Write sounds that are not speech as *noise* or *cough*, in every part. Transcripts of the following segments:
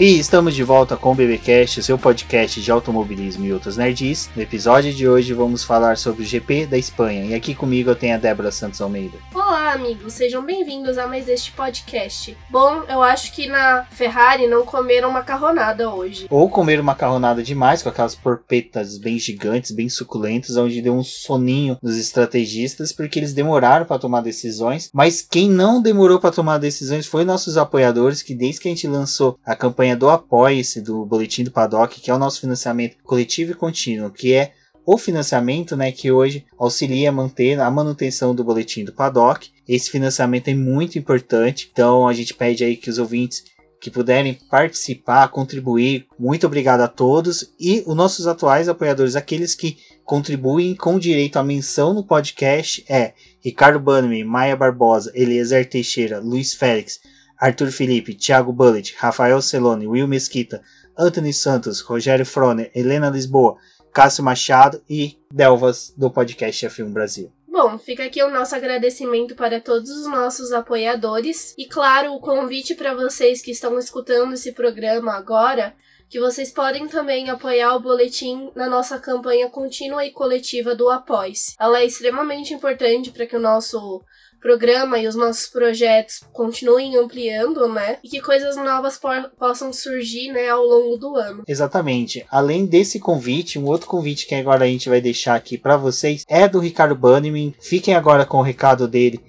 E estamos de volta com o BBcast, seu podcast de automobilismo e outros nerds. No episódio de hoje vamos falar sobre o GP da Espanha. E aqui comigo eu tenho a Débora Santos Almeida. Olá, amigos, sejam bem-vindos a mais este podcast. Bom, eu acho que na Ferrari não comeram macarronada hoje. Ou comeram macarronada demais, com aquelas porpetas bem gigantes, bem suculentas, onde deu um soninho nos estrategistas, porque eles demoraram para tomar decisões. Mas quem não demorou para tomar decisões foi nossos apoiadores, que desde que a gente lançou a campanha do Apoie-se do Boletim do Paddock, que é o nosso financiamento coletivo e contínuo, que é o financiamento né, que hoje auxilia a manter a manutenção do Boletim do Paddock. Esse financiamento é muito importante, então a gente pede aí que os ouvintes que puderem participar, contribuir, muito obrigado a todos. E os nossos atuais apoiadores, aqueles que contribuem com direito à menção no podcast, é Ricardo Bannerman, Maia Barbosa, Eliezer Teixeira, Luiz Félix, Arthur Felipe, Thiago Bullet, Rafael Celone, Will Mesquita, Anthony Santos, Rogério Froner, Helena Lisboa, Cássio Machado e Delvas do podcast F1 Brasil. Bom, fica aqui o nosso agradecimento para todos os nossos apoiadores e, claro, o convite para vocês que estão escutando esse programa agora, que vocês podem também apoiar o boletim na nossa campanha contínua e coletiva do Após. Ela é extremamente importante para que o nosso programa e os nossos projetos continuem ampliando, né? E que coisas novas po possam surgir, né, ao longo do ano. Exatamente. Além desse convite, um outro convite que agora a gente vai deixar aqui para vocês é do Ricardo Bannerman. Fiquem agora com o recado dele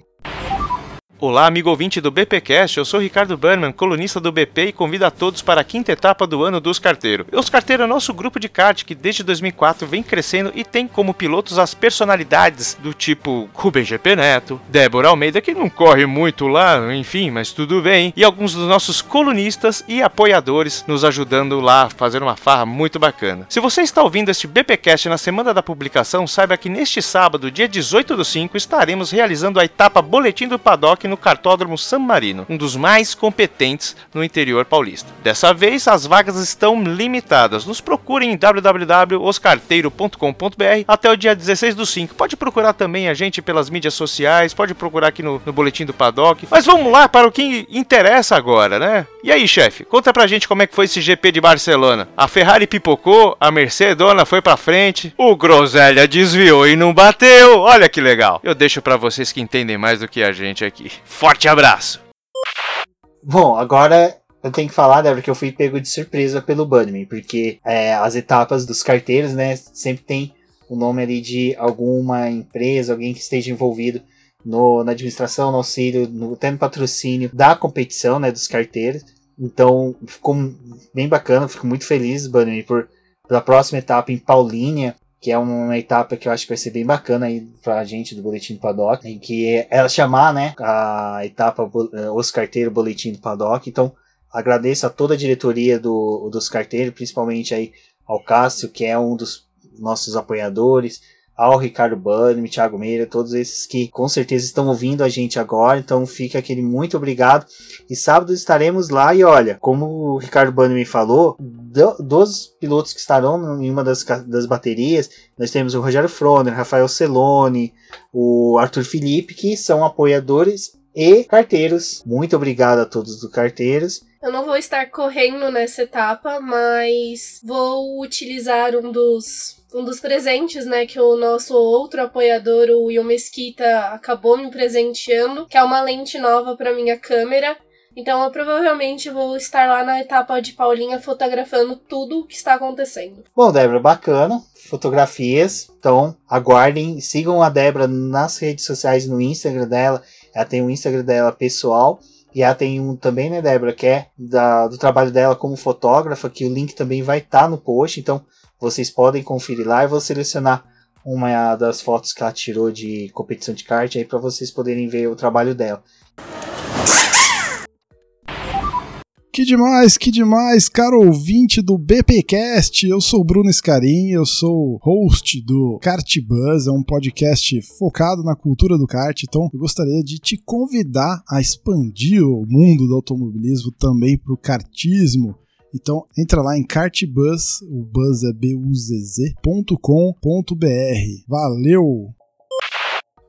Olá, amigo ouvinte do BPcast, eu sou Ricardo Berman, colunista do BP e convido a todos para a quinta etapa do ano dos carteiros. Os carteiros é nosso grupo de kart que desde 2004 vem crescendo e tem como pilotos as personalidades do tipo Rubem GP Neto, Débora Almeida, que não corre muito lá, enfim, mas tudo bem, e alguns dos nossos colunistas e apoiadores nos ajudando lá a fazer uma farra muito bacana. Se você está ouvindo este BPcast na semana da publicação, saiba que neste sábado, dia 18 do 5, estaremos realizando a etapa Boletim do Paddock no Cartódromo San Marino, um dos mais competentes no interior paulista. Dessa vez, as vagas estão limitadas. Nos procurem em www.oscarteiro.com.br até o dia 16 do 5. Pode procurar também a gente pelas mídias sociais, pode procurar aqui no, no Boletim do Paddock. Mas vamos lá para o que interessa agora, né? E aí, chefe, conta pra gente como é que foi esse GP de Barcelona. A Ferrari pipocou, a Mercedona foi pra frente, o Groselha desviou e não bateu. Olha que legal. Eu deixo para vocês que entendem mais do que a gente aqui. Forte abraço! Bom, agora eu tenho que falar, Débora, que eu fui pego de surpresa pelo Bunnyman, porque é, as etapas dos carteiros, né, sempre tem o nome ali de alguma empresa, alguém que esteja envolvido no, na administração, no auxílio, no, até no patrocínio da competição, né, dos carteiros. Então, ficou bem bacana, fico muito feliz, Bunnyman, por pela próxima etapa em Paulínia, que é uma etapa que eu acho que vai ser bem bacana aí pra gente do Boletim do Paddock, em que é ela chamar, né, a etapa eh, Os Carteiros Boletim do Paddock. Então, agradeço a toda a diretoria do, dos carteiros, principalmente aí ao Cássio, que é um dos nossos apoiadores, ao Ricardo Bunny, Thiago Meira, todos esses que com certeza estão ouvindo a gente agora. Então fica aquele muito obrigado. E sábado estaremos lá. E olha, como o Ricardo Bunny me falou, do, dos pilotos que estarão em uma das, das baterias, nós temos o Rogério Froner, Rafael Celone, o Arthur Felipe, que são apoiadores e carteiros. Muito obrigado a todos do Carteiros. Eu não vou estar correndo nessa etapa, mas vou utilizar um dos um dos presentes, né, que o nosso outro apoiador, o Will Mesquita, acabou me presenteando, que é uma lente nova para minha câmera. Então eu provavelmente vou estar lá na etapa de Paulinha fotografando tudo o que está acontecendo. Bom, Débora, bacana. Fotografias. Então, aguardem, sigam a Débora nas redes sociais, no Instagram dela. Ela tem o Instagram dela pessoal. E ela tem um também, né, Débora, que é da, do trabalho dela como fotógrafa, que o link também vai estar tá no post. Então, vocês podem conferir lá. Eu vou selecionar uma das fotos que ela tirou de competição de kart aí para vocês poderem ver o trabalho dela. Que demais, que demais, caro ouvinte do BPcast. Eu sou Bruno Scarim, eu sou host do Kart Buzz, é um podcast focado na cultura do kart. Então, eu gostaria de te convidar a expandir o mundo do automobilismo também para o kartismo então entra lá em cartbuzz, o buzz é buzz.com.br. Valeu!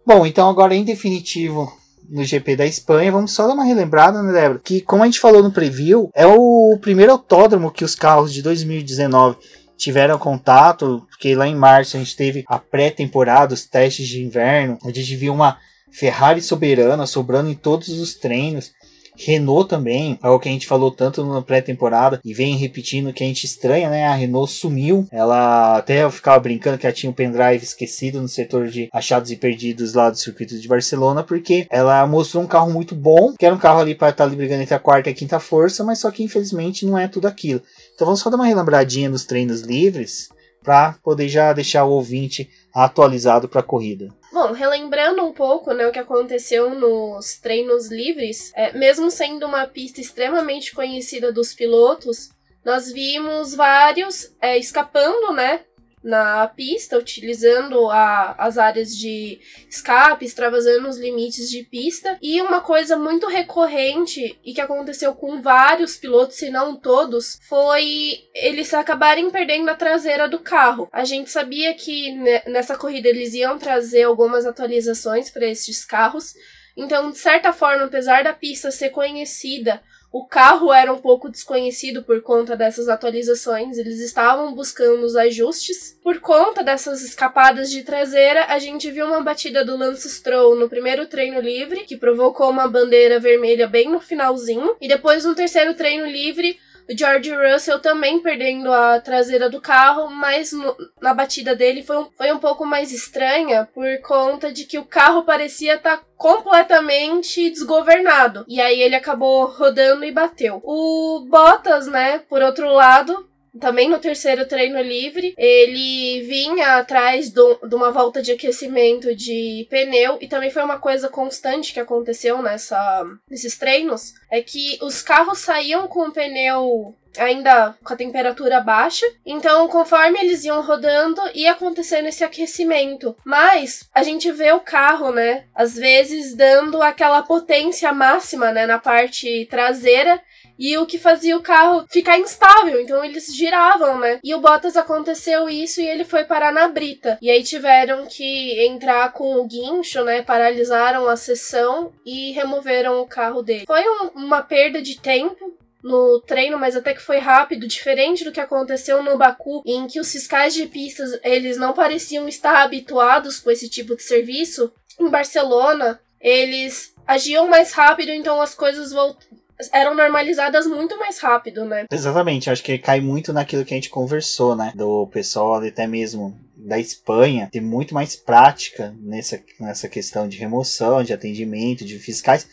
Bom, então agora em definitivo, no GP da Espanha. Vamos só dar uma relembrada, né, Débora? Que, como a gente falou no preview, é o primeiro autódromo que os carros de 2019 tiveram contato, porque lá em março a gente teve a pré-temporada, os testes de inverno, onde a gente viu uma Ferrari soberana sobrando em todos os treinos. Renault também, é o que a gente falou tanto na pré-temporada e vem repetindo que a gente estranha, né? A Renault sumiu. Ela até eu ficava brincando que ela tinha um pendrive esquecido no setor de achados e perdidos lá do circuito de Barcelona, porque ela mostrou um carro muito bom, que era um carro ali para estar tá brigando entre a quarta e a quinta força, mas só que infelizmente não é tudo aquilo. Então vamos só dar uma relembradinha nos treinos livres para poder já deixar o ouvinte atualizado para a corrida. Bom, relembrando um pouco né, o que aconteceu nos treinos livres, é, mesmo sendo uma pista extremamente conhecida dos pilotos, nós vimos vários é, escapando né, na pista, utilizando a, as áreas de escape, extravasando os limites de pista. E uma coisa muito recorrente e que aconteceu com vários pilotos, se não todos, foi eles acabarem perdendo a traseira do carro. A gente sabia que nessa corrida eles iam trazer algumas atualizações para esses carros. Então, de certa forma, apesar da pista ser conhecida o carro era um pouco desconhecido por conta dessas atualizações, eles estavam buscando os ajustes. Por conta dessas escapadas de traseira, a gente viu uma batida do Lance Stroll no primeiro treino livre, que provocou uma bandeira vermelha bem no finalzinho, e depois no terceiro treino livre, George Russell também perdendo a traseira do carro, mas no, na batida dele foi um, foi um pouco mais estranha por conta de que o carro parecia estar tá completamente desgovernado. E aí ele acabou rodando e bateu. O Bottas, né, por outro lado, também no terceiro treino livre, ele vinha atrás do, de uma volta de aquecimento de pneu e também foi uma coisa constante que aconteceu nessa, nesses treinos, é que os carros saíam com o pneu ainda com a temperatura baixa. Então, conforme eles iam rodando, ia acontecendo esse aquecimento. Mas a gente vê o carro, né, às vezes dando aquela potência máxima, né, na parte traseira e o que fazia o carro ficar instável, então eles giravam, né? E o Bottas aconteceu isso e ele foi parar na brita. E aí tiveram que entrar com o guincho, né? Paralisaram a sessão e removeram o carro dele. Foi um, uma perda de tempo, no treino, mas até que foi rápido, diferente do que aconteceu no Baku, em que os fiscais de pistas eles não pareciam estar habituados com esse tipo de serviço. Em Barcelona, eles agiam mais rápido, então as coisas eram normalizadas muito mais rápido, né? Exatamente, acho que cai muito naquilo que a gente conversou, né? Do pessoal até mesmo da Espanha ter muito mais prática nessa, nessa questão de remoção, de atendimento, de fiscais.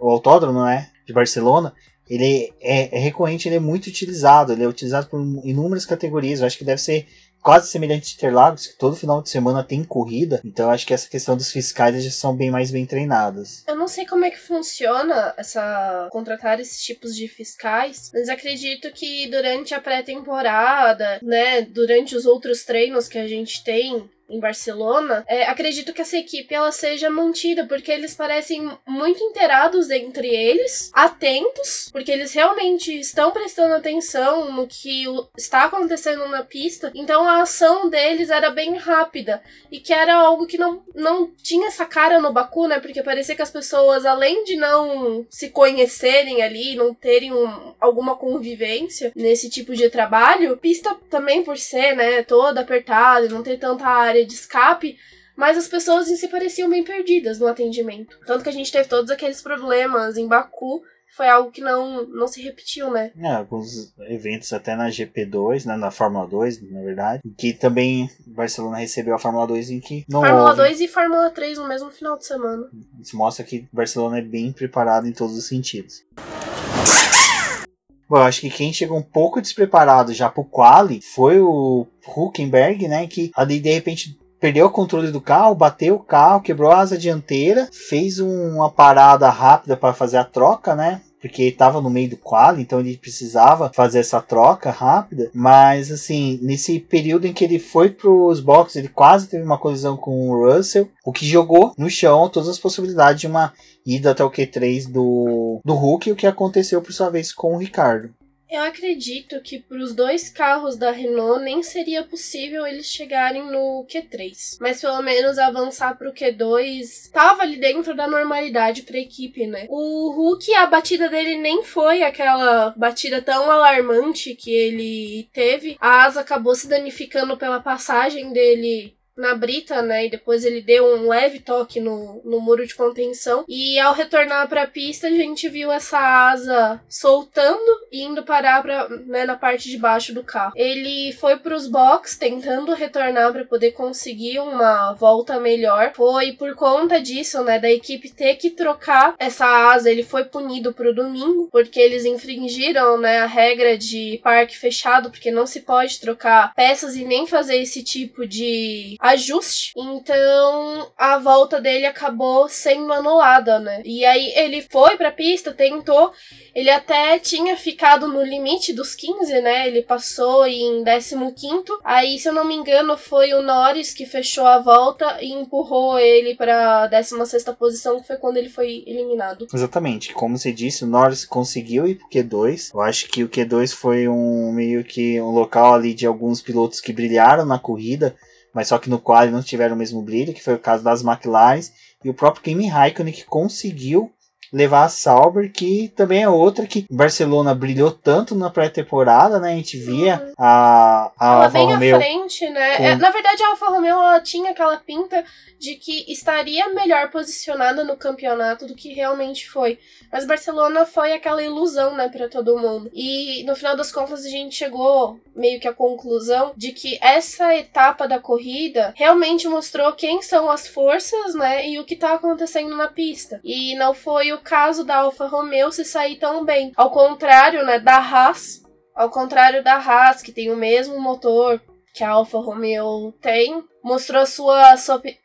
O autódromo, né? De Barcelona, ele é, é recorrente, ele é muito utilizado, ele é utilizado por inúmeras categorias. Eu acho que deve ser quase semelhante a Interlagos, que todo final de semana tem corrida. Então acho que essa questão dos fiscais já são bem mais bem treinadas. Eu não sei como é que funciona essa contratar esses tipos de fiscais, mas acredito que durante a pré-temporada, né, durante os outros treinos que a gente tem, em Barcelona, é, acredito que essa equipe ela seja mantida, porque eles parecem muito inteirados entre eles, atentos, porque eles realmente estão prestando atenção no que está acontecendo na pista. Então a ação deles era bem rápida e que era algo que não, não tinha essa cara no Baku, né? Porque parecia que as pessoas, além de não se conhecerem ali, não terem um, alguma convivência nesse tipo de trabalho, pista também por ser, né, toda apertada, não ter tanta área de escape, mas as pessoas em si pareciam bem perdidas no atendimento. Tanto que a gente teve todos aqueles problemas em Baku, foi algo que não, não se repetiu, né? É, alguns eventos até na GP2, né, na Fórmula 2, na verdade, que também Barcelona recebeu a Fórmula 2 em que não Fórmula houve. 2 e Fórmula 3 no mesmo final de semana. Isso mostra que Barcelona é bem preparado em todos os sentidos. Bom, eu acho que quem chegou um pouco despreparado já pro quali foi o Huckenberg, né? Que ali de repente perdeu o controle do carro, bateu o carro, quebrou a asa dianteira, fez uma parada rápida para fazer a troca, né? Porque estava no meio do quali, então ele precisava fazer essa troca rápida. Mas assim, nesse período em que ele foi para os boxes, ele quase teve uma colisão com o Russell, o que jogou no chão todas as possibilidades de uma ida até o Q3 do, do Hulk, o que aconteceu por sua vez com o Ricardo. Eu acredito que para os dois carros da Renault nem seria possível eles chegarem no Q3, mas pelo menos avançar para o Q2 estava ali dentro da normalidade para a equipe, né? O Hulk, a batida dele nem foi aquela batida tão alarmante que ele teve. A asa acabou se danificando pela passagem dele na brita, né? E depois ele deu um leve toque no, no muro de contenção. E ao retornar para a pista, a gente viu essa asa soltando e indo parar pra, né, na parte de baixo do carro. Ele foi para os box tentando retornar para poder conseguir uma volta melhor. Foi por conta disso, né, da equipe ter que trocar essa asa. Ele foi punido pro domingo porque eles infringiram, né, a regra de parque fechado, porque não se pode trocar peças e nem fazer esse tipo de ajuste. Então a volta dele acabou sendo anulada, né? E aí ele foi pra pista, tentou. Ele até tinha ficado no limite dos 15, né? Ele passou em 15. Aí, se eu não me engano, foi o Norris que fechou a volta e empurrou ele pra 16 posição, que foi quando ele foi eliminado. Exatamente. Como você disse, o Norris conseguiu ir pro Q2. Eu acho que o Q2 foi um meio que um local ali de alguns pilotos que brilharam na corrida mas só que no quali não tiveram o mesmo brilho, que foi o caso das McLaren, e o próprio Kimi Raikkonen que conseguiu levar a Sauber, que também é outra que Barcelona brilhou tanto na pré-temporada, né? A gente via uhum. a, a ela Alfa bem Romeo à frente, né? Com... É, na verdade, a Alfa Romeo ela tinha aquela pinta de que estaria melhor posicionada no campeonato do que realmente foi. Mas Barcelona foi aquela ilusão, né, para todo mundo. E no final das contas a gente chegou meio que à conclusão de que essa etapa da corrida realmente mostrou quem são as forças, né, e o que tá acontecendo na pista. E não foi o caso da Alfa Romeo se sair tão bem. Ao contrário, né, da Haas, ao contrário da Haas, que tem o mesmo motor que a Alfa Romeo tem, mostrou sua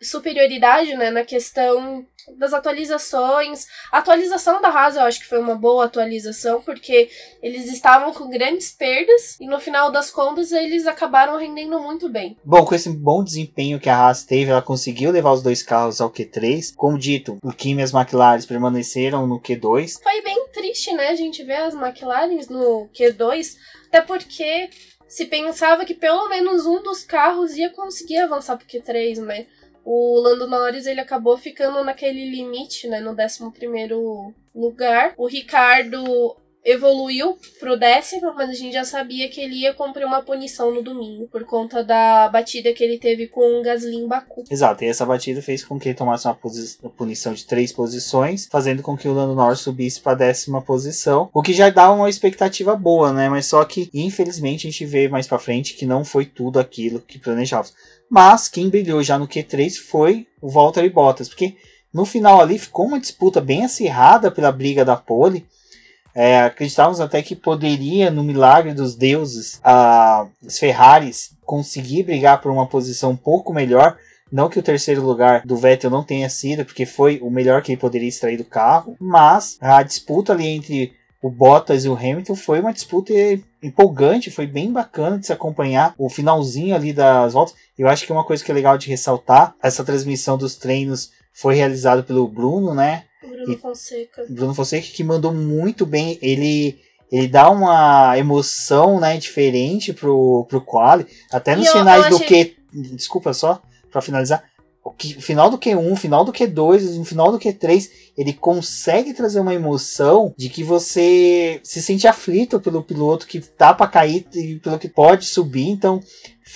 superioridade né, na questão das atualizações. A atualização da Haas eu acho que foi uma boa atualização, porque eles estavam com grandes perdas e no final das contas eles acabaram rendendo muito bem. Bom, com esse bom desempenho que a Haas teve, ela conseguiu levar os dois carros ao Q3. Como dito, o Kimi e as McLaren permaneceram no Q2. Foi bem triste, né, a gente ver as McLaren no Q2, até porque se pensava que pelo menos um dos carros ia conseguir avançar pro Q3, né? O Lando Norris ele acabou ficando naquele limite, né, no 11 lugar. O Ricardo evoluiu pro décimo, mas a gente já sabia que ele ia cumprir uma punição no domingo, por conta da batida que ele teve com o Gasly em Baku. Exato, e essa batida fez com que ele tomasse uma, uma punição de três posições, fazendo com que o Lando Norris subisse para décima posição, o que já dá uma expectativa boa, né? Mas só que, infelizmente, a gente vê mais para frente que não foi tudo aquilo que planejávamos. Mas quem brilhou já no Q3 foi o Valtteri Bottas, porque no final ali ficou uma disputa bem acirrada pela briga da pole, é, acreditávamos até que poderia, no milagre dos deuses, a, os Ferraris conseguir brigar por uma posição um pouco melhor. Não que o terceiro lugar do Vettel não tenha sido, porque foi o melhor que ele poderia extrair do carro, mas a disputa ali entre o Bottas e o Hamilton foi uma disputa empolgante, foi bem bacana de se acompanhar o finalzinho ali das voltas. Eu acho que uma coisa que é legal de ressaltar, essa transmissão dos treinos foi realizada pelo Bruno, né? Bruno e Fonseca. Bruno Fonseca que mandou muito bem. Ele ele dá uma emoção, né, diferente pro, pro quali. Até nos finais eu, achei... do Q. Desculpa só, para finalizar. O, que, o final do Q1, o final do Q2, o final do Q3, ele consegue trazer uma emoção de que você se sente aflito pelo piloto que tá para cair e pelo que pode subir. Então,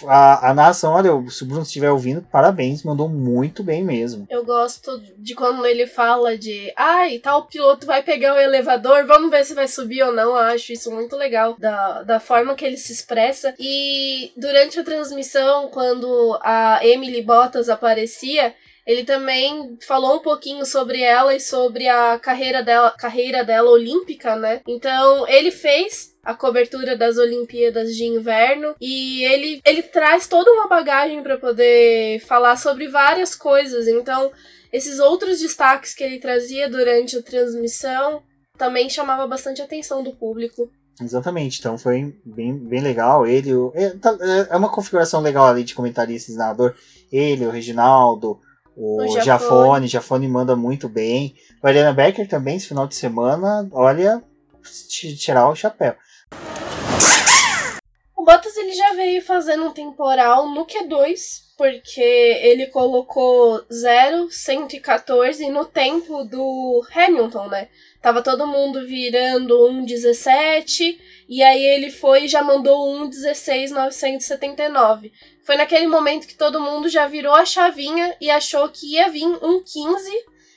a, a narração, olha, se o Bruno estiver ouvindo, parabéns, mandou muito bem mesmo. Eu gosto de quando ele fala de, ai, tal piloto vai pegar o elevador, vamos ver se vai subir ou não. Eu acho isso muito legal, da, da forma que ele se expressa. E durante a transmissão, quando a Emily Bottas aparecia, ele também falou um pouquinho sobre ela e sobre a carreira dela, carreira dela olímpica, né? Então, ele fez a cobertura das Olimpíadas de Inverno e ele, ele traz toda uma bagagem para poder falar sobre várias coisas. Então, esses outros destaques que ele trazia durante a transmissão também chamava bastante atenção do público. Exatamente, então foi bem, bem legal. Ele, é, tá, é uma configuração legal ali de comentarista e senador. Ele, o Reginaldo, o, Jafone. Jafone, Jafone manda muito bem. Mariana Becker também, esse final de semana, olha, tirar o chapéu. O Bottas ele já veio fazendo um temporal no Q2 porque ele colocou 0,114 no tempo do Hamilton, né? Tava todo mundo virando 1,17 e aí ele foi e já mandou 1,16,979. Foi naquele momento que todo mundo já virou a chavinha e achou que ia vir 1,15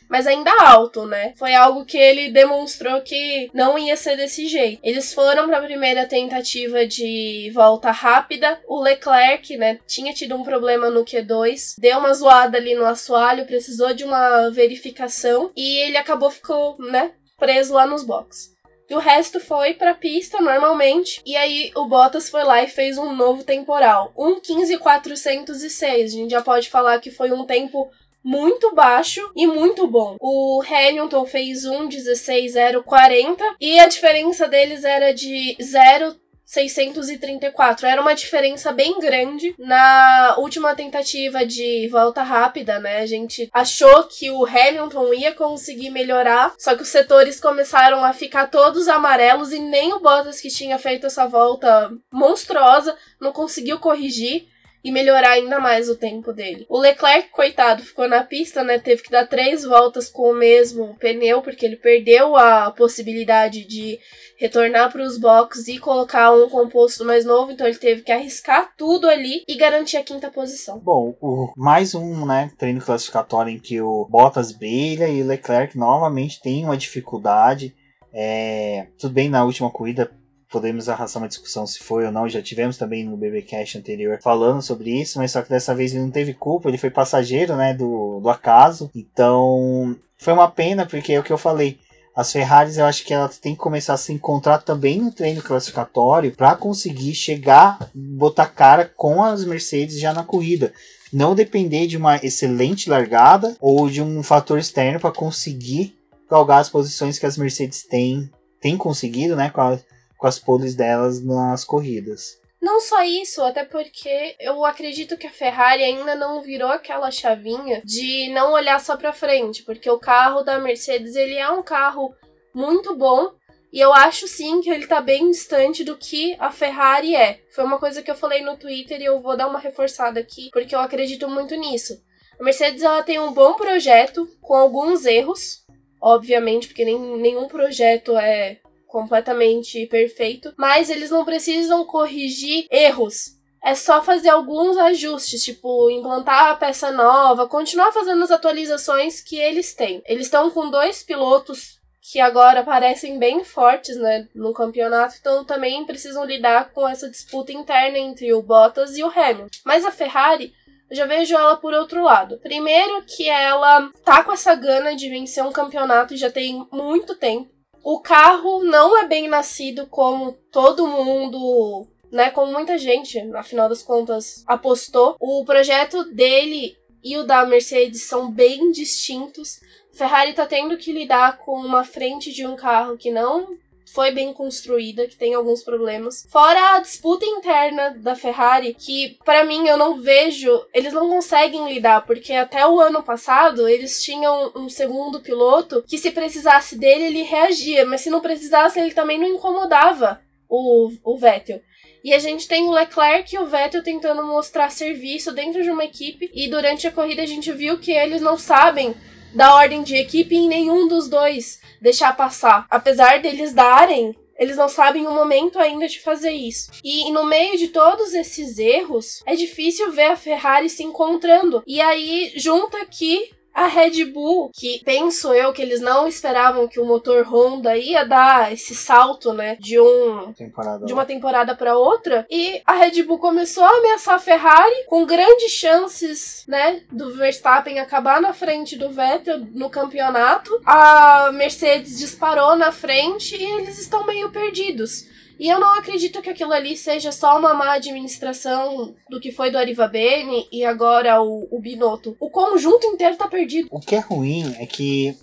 mas ainda alto, né? Foi algo que ele demonstrou que não ia ser desse jeito. Eles foram para a primeira tentativa de volta rápida. O Leclerc, né, tinha tido um problema no Q2, deu uma zoada ali no assoalho, precisou de uma verificação e ele acabou ficou, né, preso lá nos boxes. E o resto foi pra pista normalmente. E aí o Bottas foi lá e fez um novo temporal. Um 15,406. A gente já pode falar que foi um tempo muito baixo e muito bom. O Hamilton fez um 16,040 e a diferença deles era de 0 634. Era uma diferença bem grande. Na última tentativa de volta rápida, né? A gente achou que o Hamilton ia conseguir melhorar, só que os setores começaram a ficar todos amarelos e nem o Bottas, que tinha feito essa volta monstruosa, não conseguiu corrigir e melhorar ainda mais o tempo dele. O Leclerc, coitado, ficou na pista, né? Teve que dar três voltas com o mesmo pneu, porque ele perdeu a possibilidade de retornar para os boxes e colocar um composto mais novo, então ele teve que arriscar tudo ali e garantir a quinta posição. Bom, o, mais um né, treino classificatório em que o Bottas brilha e o Leclerc novamente tem uma dificuldade. É, tudo bem na última corrida podemos arrastar uma discussão se foi ou não. Já tivemos também no BBcast anterior falando sobre isso, mas só que dessa vez ele não teve culpa, ele foi passageiro, né, do, do acaso. Então, foi uma pena, porque é o que eu falei. As Ferraris, eu acho que ela tem que começar a se encontrar também no treino classificatório para conseguir chegar, botar cara com as Mercedes já na corrida. Não depender de uma excelente largada ou de um fator externo para conseguir galgar as posições que as Mercedes têm, têm conseguido, né? Com a, com as poles delas nas corridas. Não só isso, até porque eu acredito que a Ferrari ainda não virou aquela chavinha de não olhar só para frente, porque o carro da Mercedes ele é um carro muito bom e eu acho sim que ele tá bem distante do que a Ferrari é. Foi uma coisa que eu falei no Twitter e eu vou dar uma reforçada aqui, porque eu acredito muito nisso. A Mercedes ela tem um bom projeto com alguns erros, obviamente, porque nem, nenhum projeto é completamente perfeito, mas eles não precisam corrigir erros. É só fazer alguns ajustes, tipo implantar a peça nova, continuar fazendo as atualizações que eles têm. Eles estão com dois pilotos que agora parecem bem fortes, né, no campeonato, então também precisam lidar com essa disputa interna entre o Bottas e o Hamilton. Mas a Ferrari eu já vejo ela por outro lado. Primeiro que ela tá com essa gana de vencer um campeonato já tem muito tempo. O carro não é bem nascido como todo mundo, né? Como muita gente, afinal das contas, apostou. O projeto dele e o da Mercedes são bem distintos. Ferrari tá tendo que lidar com uma frente de um carro que não foi bem construída, que tem alguns problemas. Fora a disputa interna da Ferrari, que para mim eu não vejo, eles não conseguem lidar, porque até o ano passado eles tinham um segundo piloto que se precisasse dele ele reagia, mas se não precisasse ele também não incomodava o, o Vettel. E a gente tem o Leclerc e o Vettel tentando mostrar serviço dentro de uma equipe. E durante a corrida a gente viu que eles não sabem da ordem de equipe em nenhum dos dois deixar passar. Apesar deles darem, eles não sabem o momento ainda de fazer isso. E no meio de todos esses erros, é difícil ver a Ferrari se encontrando. E aí junta aqui a Red Bull, que penso eu que eles não esperavam que o motor Honda ia dar esse salto, né, de um temporada de uma temporada para outra, e a Red Bull começou a ameaçar a Ferrari com grandes chances, né, do Verstappen acabar na frente do Vettel no campeonato. A Mercedes disparou na frente e eles estão meio perdidos. E eu não acredito que aquilo ali seja só uma má administração do que foi do Arivabene e agora o, o Binotto. O conjunto inteiro tá perdido. O que é ruim é que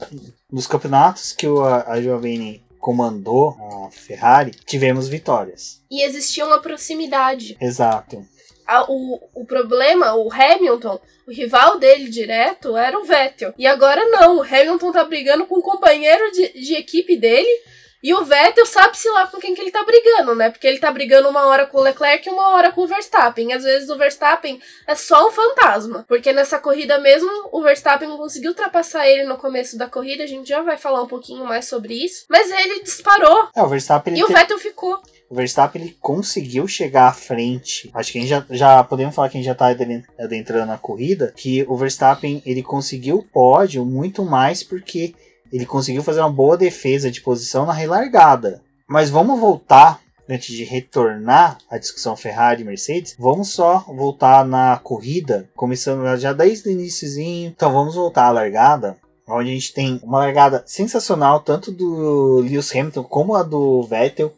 nos campeonatos que o Arivabene comandou a Ferrari, tivemos vitórias. E existia uma proximidade. Exato. A, o, o problema, o Hamilton, o rival dele direto era o Vettel. E agora não, o Hamilton tá brigando com o companheiro de, de equipe dele E o Vettel sabe-se lá com quem que ele tá brigando, né? Porque ele tá brigando uma hora com o Leclerc e uma hora com o Verstappen. Às vezes o Verstappen é só um fantasma. Porque nessa corrida mesmo, o Verstappen conseguiu ultrapassar ele no começo da corrida. A gente já vai falar um pouquinho mais sobre isso. Mas ele disparou. É, o Verstappen. E o Vettel ficou. O Verstappen ele conseguiu chegar à frente. Acho que a gente já, já podemos falar que a gente já tá adentrando na corrida. Que o Verstappen ele conseguiu o pódio muito mais porque ele conseguiu fazer uma boa defesa de posição na relargada. Mas vamos voltar antes de retornar à discussão Ferrari e Mercedes, vamos só voltar na corrida, começando já desde o iníciozinho. Então vamos voltar à largada, onde a gente tem uma largada sensacional, tanto do Lewis Hamilton como a do Vettel.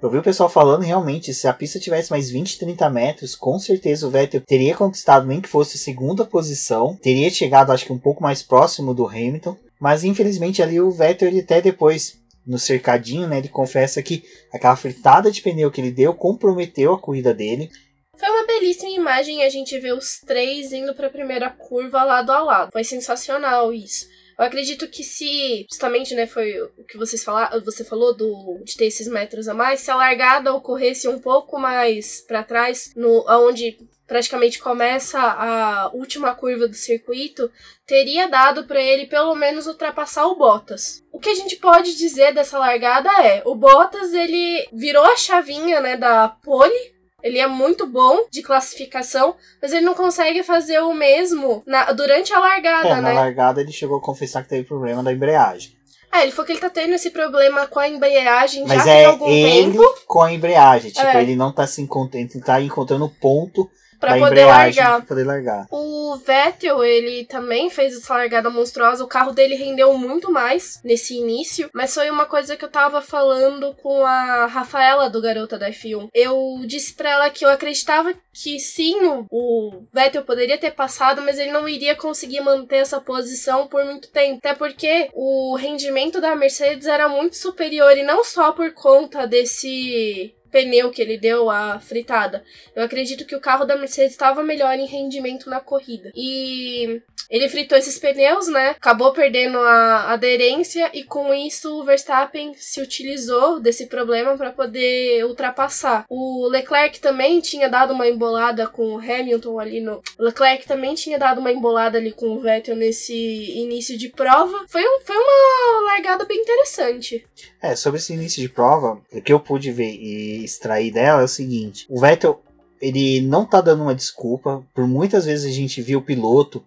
Eu vi o pessoal falando realmente, se a pista tivesse mais 20, 30 metros, com certeza o Vettel teria conquistado nem que fosse segunda posição, teria chegado acho que um pouco mais próximo do Hamilton, mas infelizmente ali o Vettel ele até depois no cercadinho, né, ele confessa que aquela fritada de pneu que ele deu comprometeu a corrida dele. Foi uma belíssima imagem a gente ver os três indo para a primeira curva lado a lado. Foi sensacional isso. Eu acredito que se, justamente, né, foi o que vocês falaram, você falou do de ter esses metros a mais, se a largada ocorresse um pouco mais para trás, no aonde praticamente começa a última curva do circuito, teria dado para ele pelo menos ultrapassar o Bottas. O que a gente pode dizer dessa largada é, o Bottas ele virou a chavinha, né, da pole ele é muito bom de classificação, mas ele não consegue fazer o mesmo na, durante a largada, é, né? Na largada ele chegou a confessar que teve problema da embreagem. É, ele falou que ele tá tendo esse problema com a embreagem mas já é tem algum ele tempo. com a embreagem. Tipo, É. ele não tá se encontrando, ele tá encontrando ponto Pra da poder largar. poder largar. O Vettel, ele também fez essa largada monstruosa. O carro dele rendeu muito mais nesse início. Mas foi uma coisa que eu tava falando com a Rafaela do Garota da F1. Eu disse pra ela que eu acreditava que sim, o, o Vettel poderia ter passado, mas ele não iria conseguir manter essa posição por muito tempo. Até porque o rendimento da Mercedes era muito superior e não só por conta desse pneu que ele deu a fritada. Eu acredito que o carro da Mercedes estava melhor em rendimento na corrida. E ele fritou esses pneus, né? Acabou perdendo a aderência e com isso o Verstappen se utilizou desse problema para poder ultrapassar. O Leclerc também tinha dado uma embolada com o Hamilton ali no. O Leclerc também tinha dado uma embolada ali com o Vettel nesse início de prova. Foi, um, foi uma largada bem interessante. É, sobre esse início de prova, o que eu pude ver e extrair dela é o seguinte: o Vettel ele não tá dando uma desculpa. Por muitas vezes a gente viu o piloto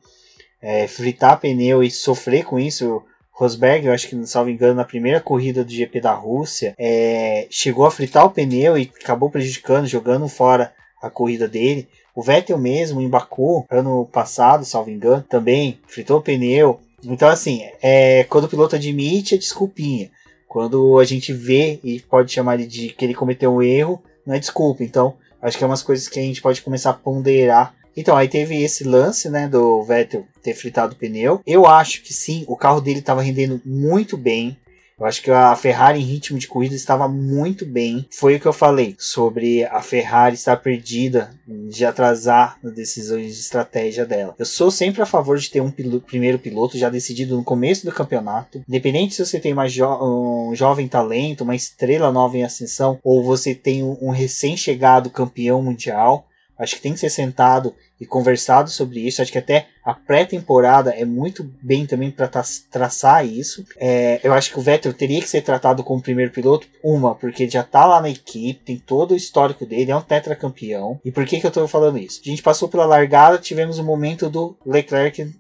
é, fritar pneu e sofrer com isso. Rosberg, eu acho que, salvo engano, na primeira corrida do GP da Rússia, é, chegou a fritar o pneu e acabou prejudicando, jogando fora a corrida dele. O Vettel mesmo, em Baku, ano passado, salvo engano, também fritou o pneu. Então, assim, é, quando o piloto admite, é desculpinha. Quando a gente vê e pode chamar ele de que ele cometeu um erro, não é desculpa. Então, acho que é umas coisas que a gente pode começar a ponderar. Então, aí teve esse lance, né, do Vettel ter fritado o pneu. Eu acho que sim, o carro dele estava rendendo muito bem. Eu acho que a Ferrari em ritmo de corrida estava muito bem. Foi o que eu falei sobre a Ferrari estar perdida de atrasar nas decisões de estratégia dela. Eu sou sempre a favor de ter um piloto, primeiro piloto já decidido no começo do campeonato. Independente se você tem jo um jovem talento, uma estrela nova em ascensão, ou você tem um recém-chegado campeão mundial. Acho que tem que ser sentado e conversado sobre isso. Acho que até a pré-temporada é muito bem também para traçar isso. É, eu acho que o Vettel teria que ser tratado como primeiro piloto. Uma, porque ele já tá lá na equipe, tem todo o histórico dele, é um tetracampeão. E por que, que eu tô falando isso? A gente passou pela largada, tivemos o momento do Leclerc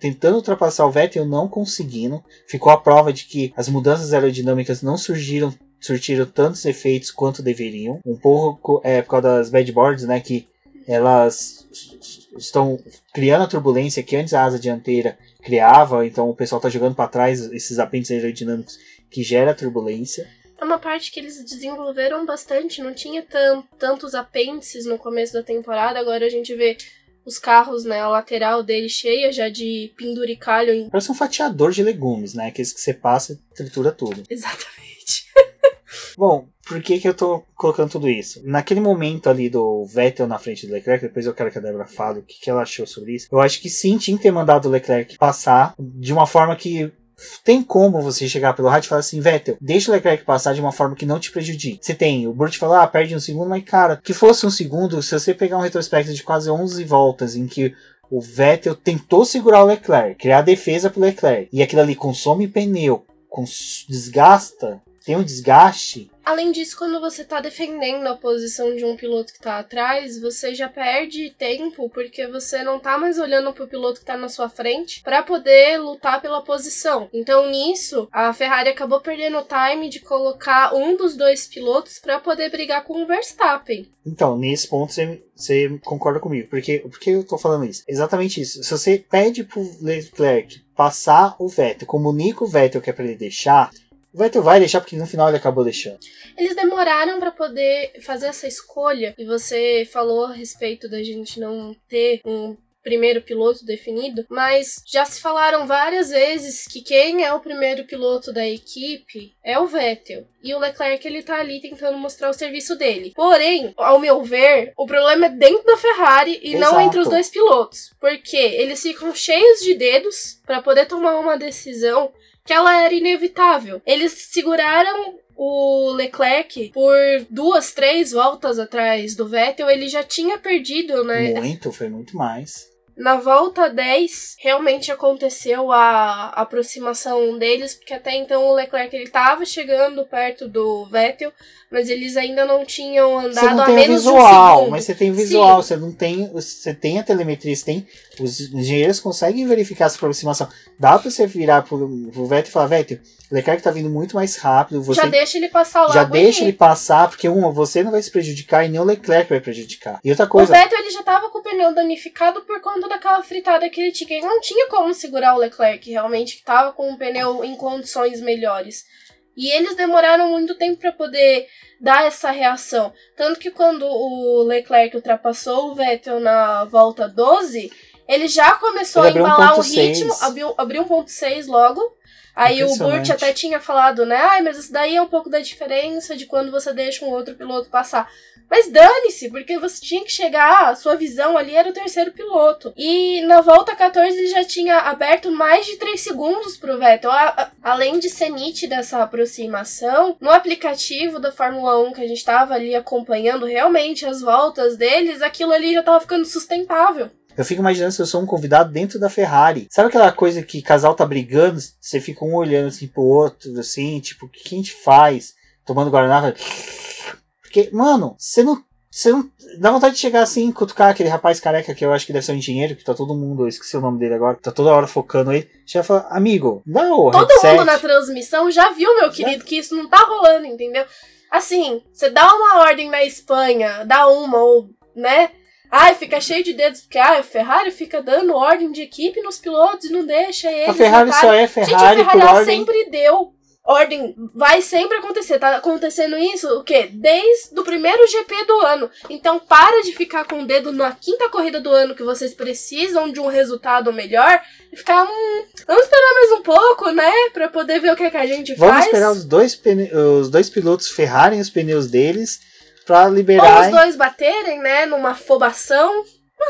tentando ultrapassar o Vettel, não conseguindo. Ficou a prova de que as mudanças aerodinâmicas não surgiram surtiram tantos efeitos quanto deveriam. Um pouco é por causa das bad boards, né? Que elas estão criando a turbulência que antes a asa dianteira criava, então o pessoal está jogando para trás esses apêndices aerodinâmicos que gera turbulência. É uma parte que eles desenvolveram bastante, não tinha tan tantos apêndices no começo da temporada, agora a gente vê os carros, né, a lateral dele cheia já de penduricalho. Em... Parece um fatiador de legumes, né, aqueles que você passa e tritura tudo. *laughs* Exatamente. Bom, por que, que eu tô colocando tudo isso? Naquele momento ali do Vettel na frente do Leclerc, depois eu quero que a Débora fale o que, que ela achou sobre isso. Eu acho que sim, tinha que ter mandado o Leclerc passar de uma forma que tem como você chegar pelo rádio e falar assim, Vettel, deixa o Leclerc passar de uma forma que não te prejudique. Você tem, o Burt falou, ah, perde um segundo, mas cara, que fosse um segundo, se você pegar um retrospecto de quase 11 voltas em que o Vettel tentou segurar o Leclerc, criar defesa pro Leclerc, e aquilo ali consome pneu, cons desgasta, tem um desgaste, Além disso, quando você tá defendendo a posição de um piloto que tá atrás, você já perde tempo porque você não tá mais olhando pro piloto que tá na sua frente para poder lutar pela posição. Então, nisso, a Ferrari acabou perdendo o time de colocar um dos dois pilotos para poder brigar com o Verstappen. Então, nesse ponto você, você concorda comigo. Porque, por que eu tô falando isso? Exatamente isso. Se você pede pro Leclerc passar o Vettel, comunica o Vettel que é pra ele deixar, o Vettel vai deixar porque no final ele acabou deixando. Eles demoraram para poder fazer essa escolha e você falou a respeito da gente não ter um primeiro piloto definido, mas já se falaram várias vezes que quem é o primeiro piloto da equipe é o Vettel. E o Leclerc ele tá ali tentando mostrar o serviço dele. Porém, ao meu ver, o problema é dentro da Ferrari e Exato. não entre os dois pilotos, porque eles ficam cheios de dedos para poder tomar uma decisão que ela era inevitável. Eles seguraram o Leclerc por duas, três voltas atrás do Vettel, ele já tinha perdido, né? Muito, foi muito mais. Na volta 10, realmente aconteceu a aproximação deles, porque até então o Leclerc ele estava chegando perto do Vettel, mas eles ainda não tinham andado não a o menos de um visual, segundo. mas você tem o visual, Sim. você não tem. Você tem a telemetria, você tem. Os engenheiros conseguem verificar essa aproximação. Dá pra você virar pro, pro Vettel e falar, Vettel, o Leclerc tá vindo muito mais rápido, você Já deixa ele passar o já deixa ele passar, porque uma, você não vai se prejudicar e nem o Leclerc vai prejudicar. E outra O coisa, Vettel ele já tava com o pneu danificado por conta daquela fritada que ele tinha. Ele não tinha como segurar o Leclerc, realmente, que tava com o pneu em condições melhores. E eles demoraram muito tempo para poder dar essa reação. Tanto que quando o Leclerc ultrapassou o Vettel na volta 12, ele já começou Ele a embalar o 1.6. ritmo, abriu, abriu 1.6 logo. Aí o Burt até tinha falado, né? Ai, mas isso daí é um pouco da diferença de quando você deixa um outro piloto passar. Mas dane-se, porque você tinha que chegar, a sua visão ali era o terceiro piloto. E na volta 14 ele já tinha aberto mais de 3 segundos pro Vettel. A- a- além de ser nítida essa aproximação, no aplicativo da Fórmula 1 que a gente tava ali acompanhando realmente as voltas deles, aquilo ali já tava ficando sustentável. Eu fico imaginando se eu sou um convidado dentro da Ferrari. Sabe aquela coisa que casal tá brigando, você fica um olhando assim pro outro, assim, tipo, o que a gente faz? Tomando Guaraná. Porque, mano, você não. Você não. Dá vontade de chegar assim, cutucar aquele rapaz careca que eu acho que deve ser um engenheiro, que tá todo mundo, eu esqueci o nome dele agora, tá toda hora focando ele. Já fala, amigo, dá o Todo headset. mundo na transmissão já viu, meu querido, que isso não tá rolando, entendeu? Assim, você dá uma ordem na Espanha, dá uma, ou, né? Ai, fica cheio de dedos, porque ai, a Ferrari fica dando ordem de equipe nos pilotos e não deixa eles. A Ferrari só é Gente, a Ferrari Ferrari ela ordem. sempre deu ordem. Vai sempre acontecer. Tá acontecendo isso o quê? Desde o primeiro GP do ano. Então para de ficar com o dedo na quinta corrida do ano que vocês precisam de um resultado melhor e ficar, hum, vamos esperar mais um pouco, né? Pra poder ver o que, é que a gente Vamos faz. esperar os dois, os dois pilotos ferrarem os pneus deles pra Ou os liberar. dois baterem, né? Numa afobação.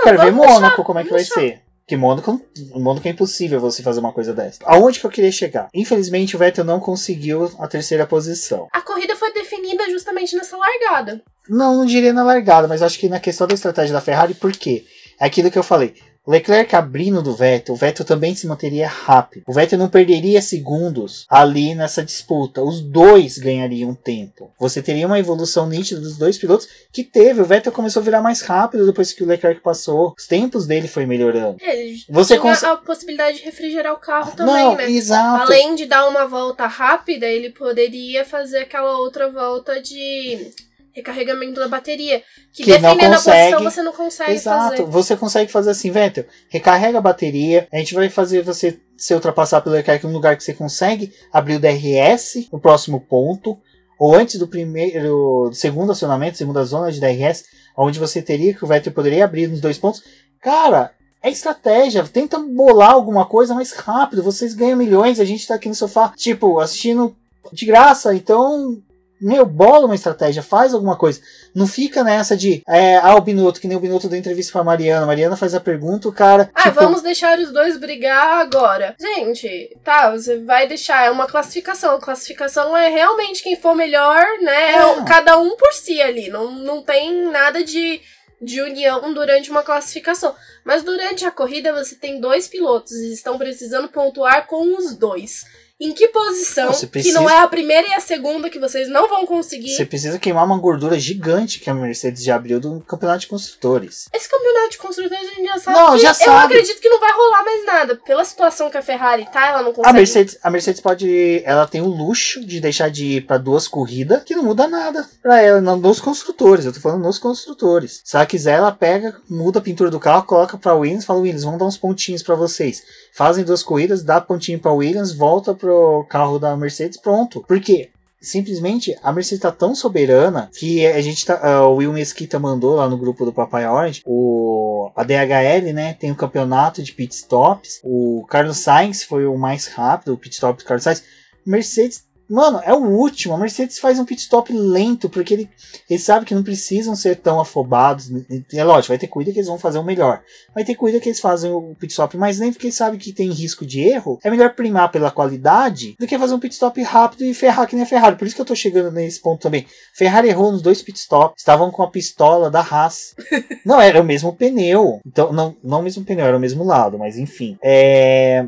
Quero ver Mônaco como é que vai vamos ser. Que Mônaco, Mônaco é impossível você fazer uma coisa dessa. Aonde que eu queria chegar? Infelizmente o Vettel não conseguiu a terceira posição. A corrida foi definida justamente nessa largada. Não, não diria na largada, mas acho que na questão da estratégia da Ferrari, por quê? É aquilo que eu falei. Leclerc abrindo do Vettel, o Vettel também se manteria rápido. O Vettel não perderia segundos ali nessa disputa. Os dois ganhariam tempo. Você teria uma evolução nítida dos dois pilotos que teve. O Vettel começou a virar mais rápido depois que o Leclerc passou. Os tempos dele foi melhorando. Ele Você tinha cons- a possibilidade de refrigerar o carro também, não, né? exato. Além de dar uma volta rápida, ele poderia fazer aquela outra volta de recarregamento da bateria. Que, Que não dependendo da consegue. posição você não consegue Exato. fazer. Você consegue fazer assim, Vettel. Recarrega a bateria. A gente vai fazer você ser ultrapassado pelo Leclerc em um lugar que você consegue abrir o DRS no próximo ponto. Ou antes do primeiro, do segundo acionamento, segunda zona de DRS, onde você teria que o Vettel poderia abrir nos dois pontos. Cara, é estratégia. Tenta bolar alguma coisa mais rápido. Vocês ganham milhões. A gente tá aqui no sofá, tipo, assistindo de graça. Então, meu, bola uma estratégia, faz alguma coisa. Não fica nessa de, é, ah, o Binotto, que nem o Binotto da entrevista pra Mariana. A Mariana faz a pergunta, o cara. Ah, tipo, vamos deixar os dois brigar agora. Gente, tá, você vai deixar. É uma classificação. A classificação é realmente quem for melhor, né? É. Cada um por si ali. Não, não tem nada de, de união durante uma classificação. Mas durante a corrida você tem dois pilotos. Eles estão precisando pontuar com os dois. Em que posição, Não, você que precisa- não é a primeira e a segunda que vocês não vão conseguir. Você precisa queimar uma gordura gigante que a Mercedes já abriu do campeonato de construtores. Esse campeonato de construtores a gente já sabe Não, já eu sabe. acredito que não vai rolar mais nada. Pela situação que a Ferrari tá, ela não consegue. A Mercedes, a Mercedes pode. Ela tem o luxo de deixar de ir pra duas corridas, que não muda nada pra ela, não nos construtores. Eu tô falando nos construtores. Se ela quiser, ela pega, muda a pintura do carro, coloca pra Williams fala: Williams, vamos dar uns pontinhos pra vocês. Fazem duas corridas, dá pontinho pra Williams, volta pro carro da Mercedes, pronto. Por quê? Simplesmente a Mercedes tá tão soberana que a gente tá. ah, o Will Mesquita mandou lá no grupo do Papai Orange. O, a DHL, né? Tem o campeonato de pit stops. O Carlos Sainz foi o mais rápido, o pit stop do Carlos Sainz. Mercedes, mano, é o último. A Mercedes faz um pit stop lento, porque ele, eles sabem que não precisam ser tão afobados. É lógico, vai ter corrida que eles vão fazer o melhor. Vai ter corrida que eles fazem o pit stop mais lento, porque eles sabem que tem risco de erro. É melhor primar pela qualidade do que fazer um pit stop rápido e ferrar que nem a Ferrari. Por isso que eu tô chegando nesse ponto também. Ferrari errou nos dois pit stops. Estavam com a pistola da Haas. *laughs* não, era o mesmo pneu. Então, não, não o mesmo pneu, era o mesmo lado, mas enfim. É.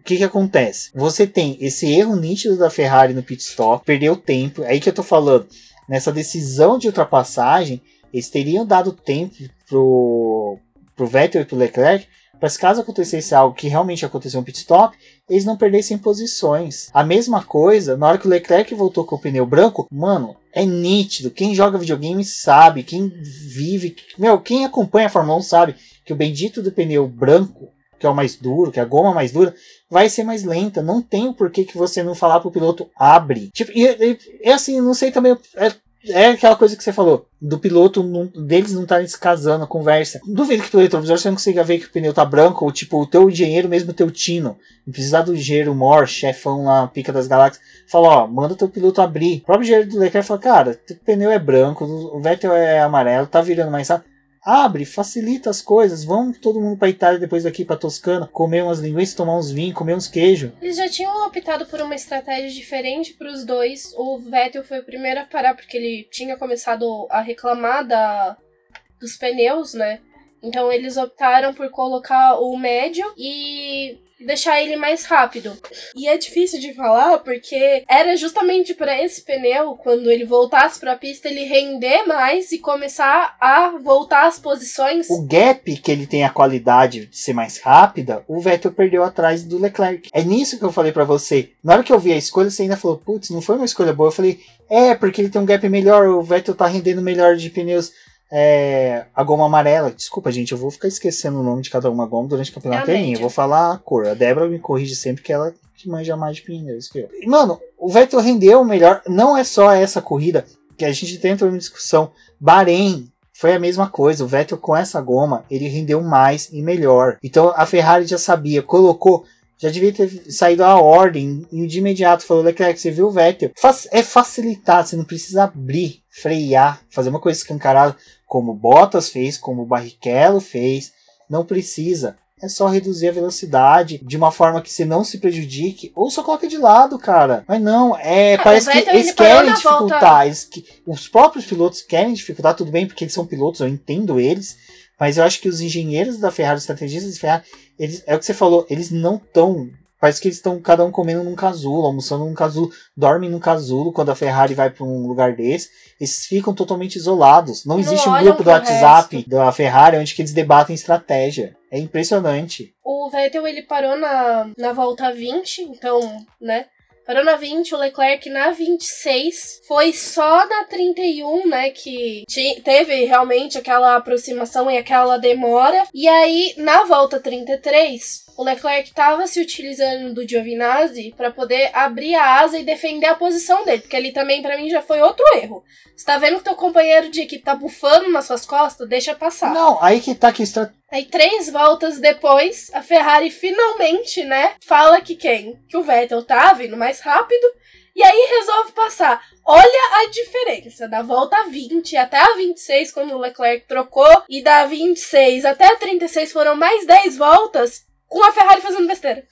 O que que acontece? Você tem esse erro nítido da Ferrari no pit stop, perdeu tempo. É aí que eu tô falando. Nessa decisão de ultrapassagem, eles teriam dado tempo pro, pro Vettel e pro Leclerc para se caso acontecesse algo que realmente aconteceu no pit stop, eles não perdessem posições. A mesma coisa, na hora que o Leclerc voltou com o pneu branco, mano, é nítido. Quem joga videogame sabe, quem vive, meu, quem acompanha a Fórmula 1 sabe que o bendito do pneu branco, que é o mais duro, que é a goma mais dura, vai ser mais lenta. Não tem o porquê que você não falar pro piloto abre. Tipo, e, e, e assim, não sei também. É, é aquela coisa que você falou, do piloto não- deles não estarem se casando, a conversa. Duvido que pelo retrovisor você não consiga ver que o pneu tá branco, ou tipo, o teu engenheiro, mesmo o teu tino, precisar do engenheiro Mor, chefão lá, pica das galáxias, fala, ó, manda teu piloto abrir. O próprio engenheiro do Leclerc fala, cara, teu pneu é branco, o Vettel é amarelo, tá virando mais rápido. Abre, facilita as coisas. Vamos todo mundo pra Itália depois daqui pra Toscana, comer umas linguiças, tomar uns vinhos, comer uns queijos. Eles já tinham optado por uma estratégia diferente para os dois. O Vettel foi o primeiro a parar porque ele tinha começado a reclamar da, dos pneus, né? Então eles optaram por colocar o médio e deixar ele mais rápido. E é difícil de falar porque era justamente para esse pneu, quando ele voltasse para a pista, ele render mais e começar a voltar às posições. O gap que ele tem a qualidade de ser mais rápida, o Vettel perdeu atrás do Leclerc. É nisso que eu falei pra você. Na hora que eu vi a escolha, você ainda falou, putz, não foi uma escolha boa. Eu falei, é, porque ele tem um gap melhor, o Vettel tá rendendo melhor de pneus. É, a goma amarela. Desculpa, gente, eu vou ficar esquecendo o nome de cada uma goma durante o campeonato inteirinho. Eu vou falar a cor. A Débora me corrige sempre que ela que manja mais de pneus que eu. Mano, o Vettel rendeu melhor. Não é só essa corrida que a gente tem uma discussão. Bahrein foi a mesma coisa. O Vettel com essa goma, ele rendeu mais e melhor. Então a Ferrari já sabia, colocou. Já devia ter saído a ordem e de imediato falou: Leclerc, você viu o Vettel? É facilitar, você não precisa abrir, frear, fazer uma coisa escancarada, como Bottas fez, como o Barrichello fez. Não precisa. É só reduzir a velocidade de uma forma que você não se prejudique. Ou só coloca de lado, cara. Mas não, é. Ah, parece que eles querem dificultar. Eles que, os próprios pilotos querem dificultar, tudo bem, porque eles são pilotos, eu entendo eles. Mas eu acho que os engenheiros da Ferrari, os estrategistas da Ferrari, eles, é o que você falou, eles não estão. Parece que eles estão cada um comendo num casulo, almoçando num casulo, dormem num casulo quando a Ferrari vai para um lugar desse. Eles ficam totalmente isolados. Não, Não existe um grupo do WhatsApp resto. da Ferrari onde que eles debatem estratégia. É impressionante. O Vettel ele parou na, na volta 20, então, né? Parou na 20, o Leclerc na 26. Foi só na 31, né, que teve realmente aquela aproximação e aquela demora. E aí, na volta 33, o Leclerc tava se utilizando do Giovinazzi para poder abrir a asa e defender a posição dele, porque ali também pra mim já foi outro erro. Você tá vendo que teu companheiro de equipe tá bufando nas suas costas? Deixa passar. Não, aí que tá que estra... Aí, três voltas depois, a Ferrari finalmente, né, fala que quem? Que o Vettel tá vindo mais rápido E aí resolve passar. Olha a diferença da volta 20 até a 26, quando o Leclerc trocou, e da 26 até a 36 foram mais 10 voltas com a Ferrari fazendo besteira.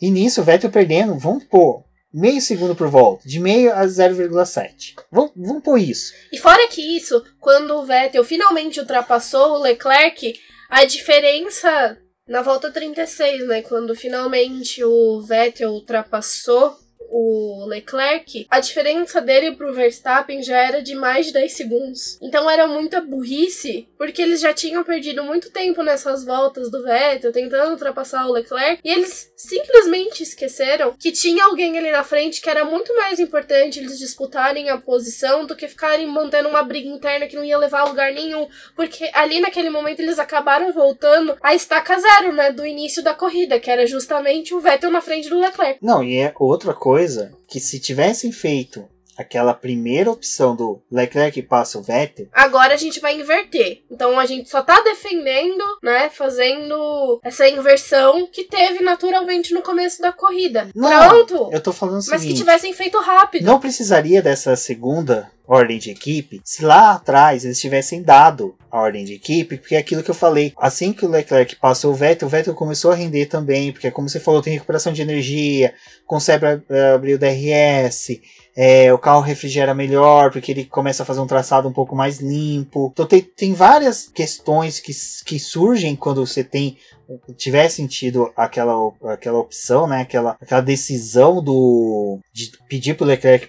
E nisso, o Vettel perdendo, vamos pôr meio segundo por volta, de meio a 0,7. Vamos, vamos pôr isso. E fora que isso, quando o Vettel finalmente ultrapassou o Leclerc, a diferença na volta 36, né? Quando finalmente o Vettel ultrapassou o Leclerc, a diferença dele pro Verstappen já era de mais de 10 segundos. Então era muita burrice, porque eles já tinham perdido muito tempo nessas voltas do Vettel, tentando ultrapassar o Leclerc, e eles simplesmente esqueceram que tinha alguém ali na frente que era muito mais importante eles disputarem a posição do que ficarem mantendo uma briga interna que não ia levar a lugar nenhum, porque ali naquele momento eles acabaram voltando a estaca zero, né, do início da corrida, que era justamente o Vettel na frente do Leclerc. Não, e é outra coisa que se tivessem feito aquela primeira opção do Leclerc passa o Vettel. Agora a gente vai inverter. Então a gente só tá defendendo, né, fazendo essa inversão que teve naturalmente no começo da corrida. Não, Pronto. Eu tô falando o Mas que seguinte, tivessem feito rápido. não precisaria dessa segunda ordem de equipe se lá atrás eles tivessem dado a ordem de equipe, porque é aquilo que eu falei, assim que o Leclerc passou o Vettel, o Vettel começou a render também, porque como você falou, tem recuperação de energia, consegue abrir o DRS, é, o carro refrigera melhor, porque ele começa a fazer um traçado um pouco mais limpo. Então tem, tem várias questões que, que surgem quando você tem tiver sentido aquela, aquela opção, né, aquela, aquela decisão do de pedir pro Leclerc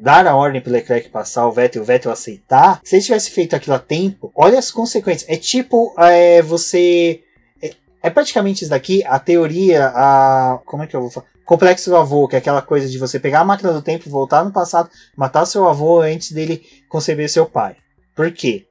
dar a ordem pro Leclerc passar o Vettel o Vettel aceitar, se ele tivesse feito aquilo a tempo, olha as consequências. É tipo é, você é, é praticamente isso daqui, a teoria, a como é que eu vou falar? Complexo do avô, que é aquela coisa de você pegar a máquina do tempo, voltar no passado, matar seu avô antes dele conceber seu pai. Por quê?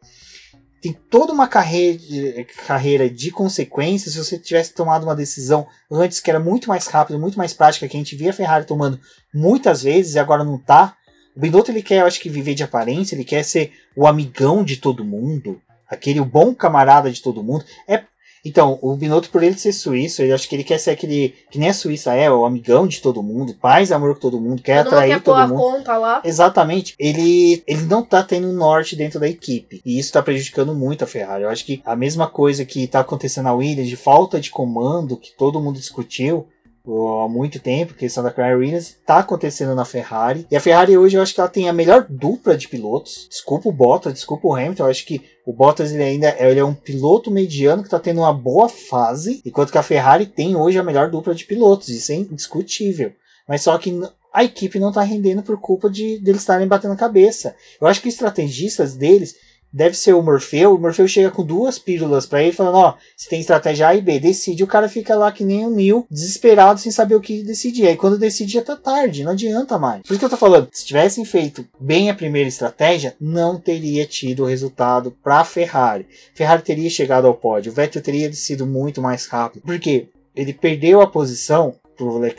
Tem toda uma carreira, de consequências se você tivesse tomado uma decisão antes que era muito mais rápida, muito mais prática, que a gente via a Ferrari tomando muitas vezes e agora não tá. O Binotto ele quer, eu acho que viver de aparência, ele quer ser o amigão de todo mundo, aquele bom camarada de todo mundo. É então, o Binotto, por ele ser suíço, ele acho que ele quer ser aquele. Que nem a Suíça é, o amigão de todo mundo, paz e amor com todo mundo, quer Todo mundo atrair quer pôr todo a mundo. conta lá. Exatamente. Ele, ele não tá tendo um norte dentro da equipe. E isso tá prejudicando muito a Ferrari. Eu acho que a mesma coisa que tá acontecendo na Williams, de falta de comando, que todo mundo discutiu ó, há muito tempo, questão da Ferrari Williams, tá acontecendo na Ferrari. E a Ferrari hoje eu acho que ela tem a melhor dupla de pilotos. Desculpa o Bottas, desculpa o Hamilton. Eu acho que o Bottas ele ainda ele é um piloto mediano que tá tendo uma boa fase, enquanto que a Ferrari tem hoje a melhor dupla de pilotos. Isso é indiscutível. Mas só que a equipe não tá rendendo por culpa de deles estarem batendo cabeça. Eu acho que estrategistas deles deve ser o Morfeu. O Morfeu chega com duas pílulas pra ele, falando: Ó, você tem estratégia A e B, decide. O cara fica lá que nem o Neil, desesperado, sem saber o que decidir. Aí quando decide já tá tarde, não adianta mais. Por isso que eu tô falando: se tivessem feito bem a primeira estratégia, não teria tido o resultado pra Ferrari. Ferrari teria chegado ao pódio, o Vettel teria sido muito mais rápido. Por quê? Ele perdeu a posição pro, Le-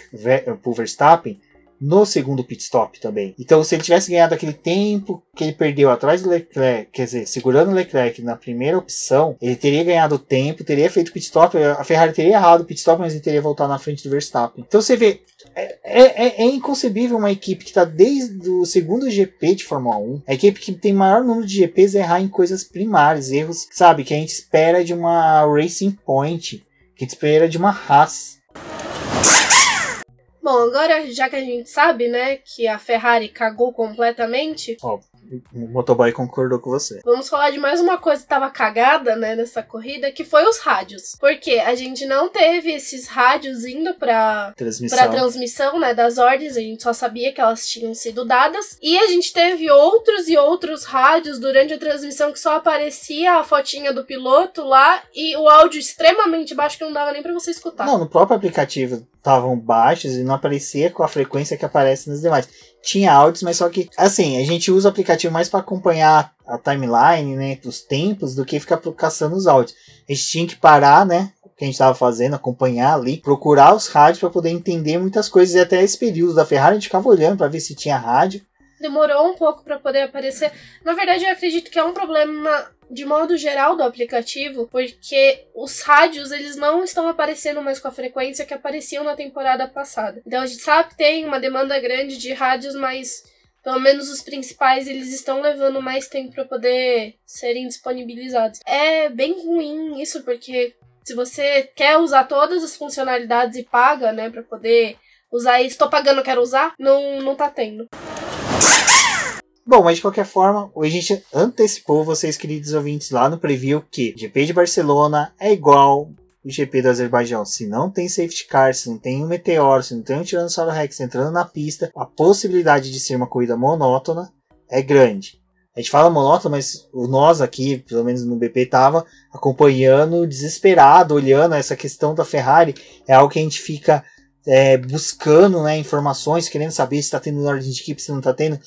pro Verstappen no segundo pit stop também. Então, se ele tivesse ganhado aquele tempo que ele perdeu atrás do Leclerc, quer dizer, segurando o Leclerc na primeira opção, ele teria ganhado tempo, teria feito pit stop, a Ferrari teria errado o pit stop, mas ele teria voltado na frente do Verstappen. Então você vê, é, é- é inconcebível uma equipe que está desde o segundo GP de Fórmula 1, a equipe que tem maior número de GPs errar em coisas primárias, erros, sabe, que a gente espera de uma Racing Point, que a gente espera de uma Haas. Bom, agora já que a gente sabe, né, que a Ferrari cagou completamente, O motoboy concordou com você. vamos falar de mais uma coisa que tava cagada, né, nessa corrida, que foi os rádios. Porque a gente não teve esses rádios indo pra Transmissão. para transmissão, né, das ordens, a gente só sabia que elas tinham sido dadas. E a gente teve outros e outros rádios durante a transmissão que só aparecia a fotinha do piloto lá e o áudio extremamente baixo que não dava nem pra você escutar. Não, no próprio aplicativo estavam baixos e não aparecia com a frequência que aparece nos demais. Tinha áudios, mas só que, assim, a gente usa o aplicativo mais para acompanhar a timeline, né, dos tempos, do que ficar caçando os áudios. A gente tinha que parar, né, o que a gente estava fazendo, acompanhar ali, procurar os rádios para poder entender muitas coisas. E até esse período da Ferrari a gente ficava olhando para ver se tinha rádio. Demorou um pouco para poder aparecer. Na verdade, eu acredito que é um problema de modo geral do aplicativo, porque os rádios eles não estão aparecendo mais com a frequência que apareciam na temporada passada. Então a gente sabe que tem uma demanda grande de rádios, mas pelo menos os principais eles estão levando mais tempo para poder serem disponibilizados. É bem ruim isso porque se você quer usar todas as funcionalidades e paga, né, para poder usar isso, tô pagando, quero usar, não não tá tendo. Bom, mas de qualquer forma, hoje a gente antecipou vocês, queridos ouvintes, lá no preview que GP de Barcelona é igual o GP do Azerbaijão. Se não tem safety car, se não tem um meteoro, se não tem um Tiranossauro Rex entrando na pista, a possibilidade de ser uma corrida monótona é grande. A gente fala monótono, mas nós aqui, pelo menos no BP, tava acompanhando, desesperado, olhando essa questão da Ferrari. É algo que a gente fica é, buscando né, informações, querendo saber se está tendo ordem de equipe, se não está tendo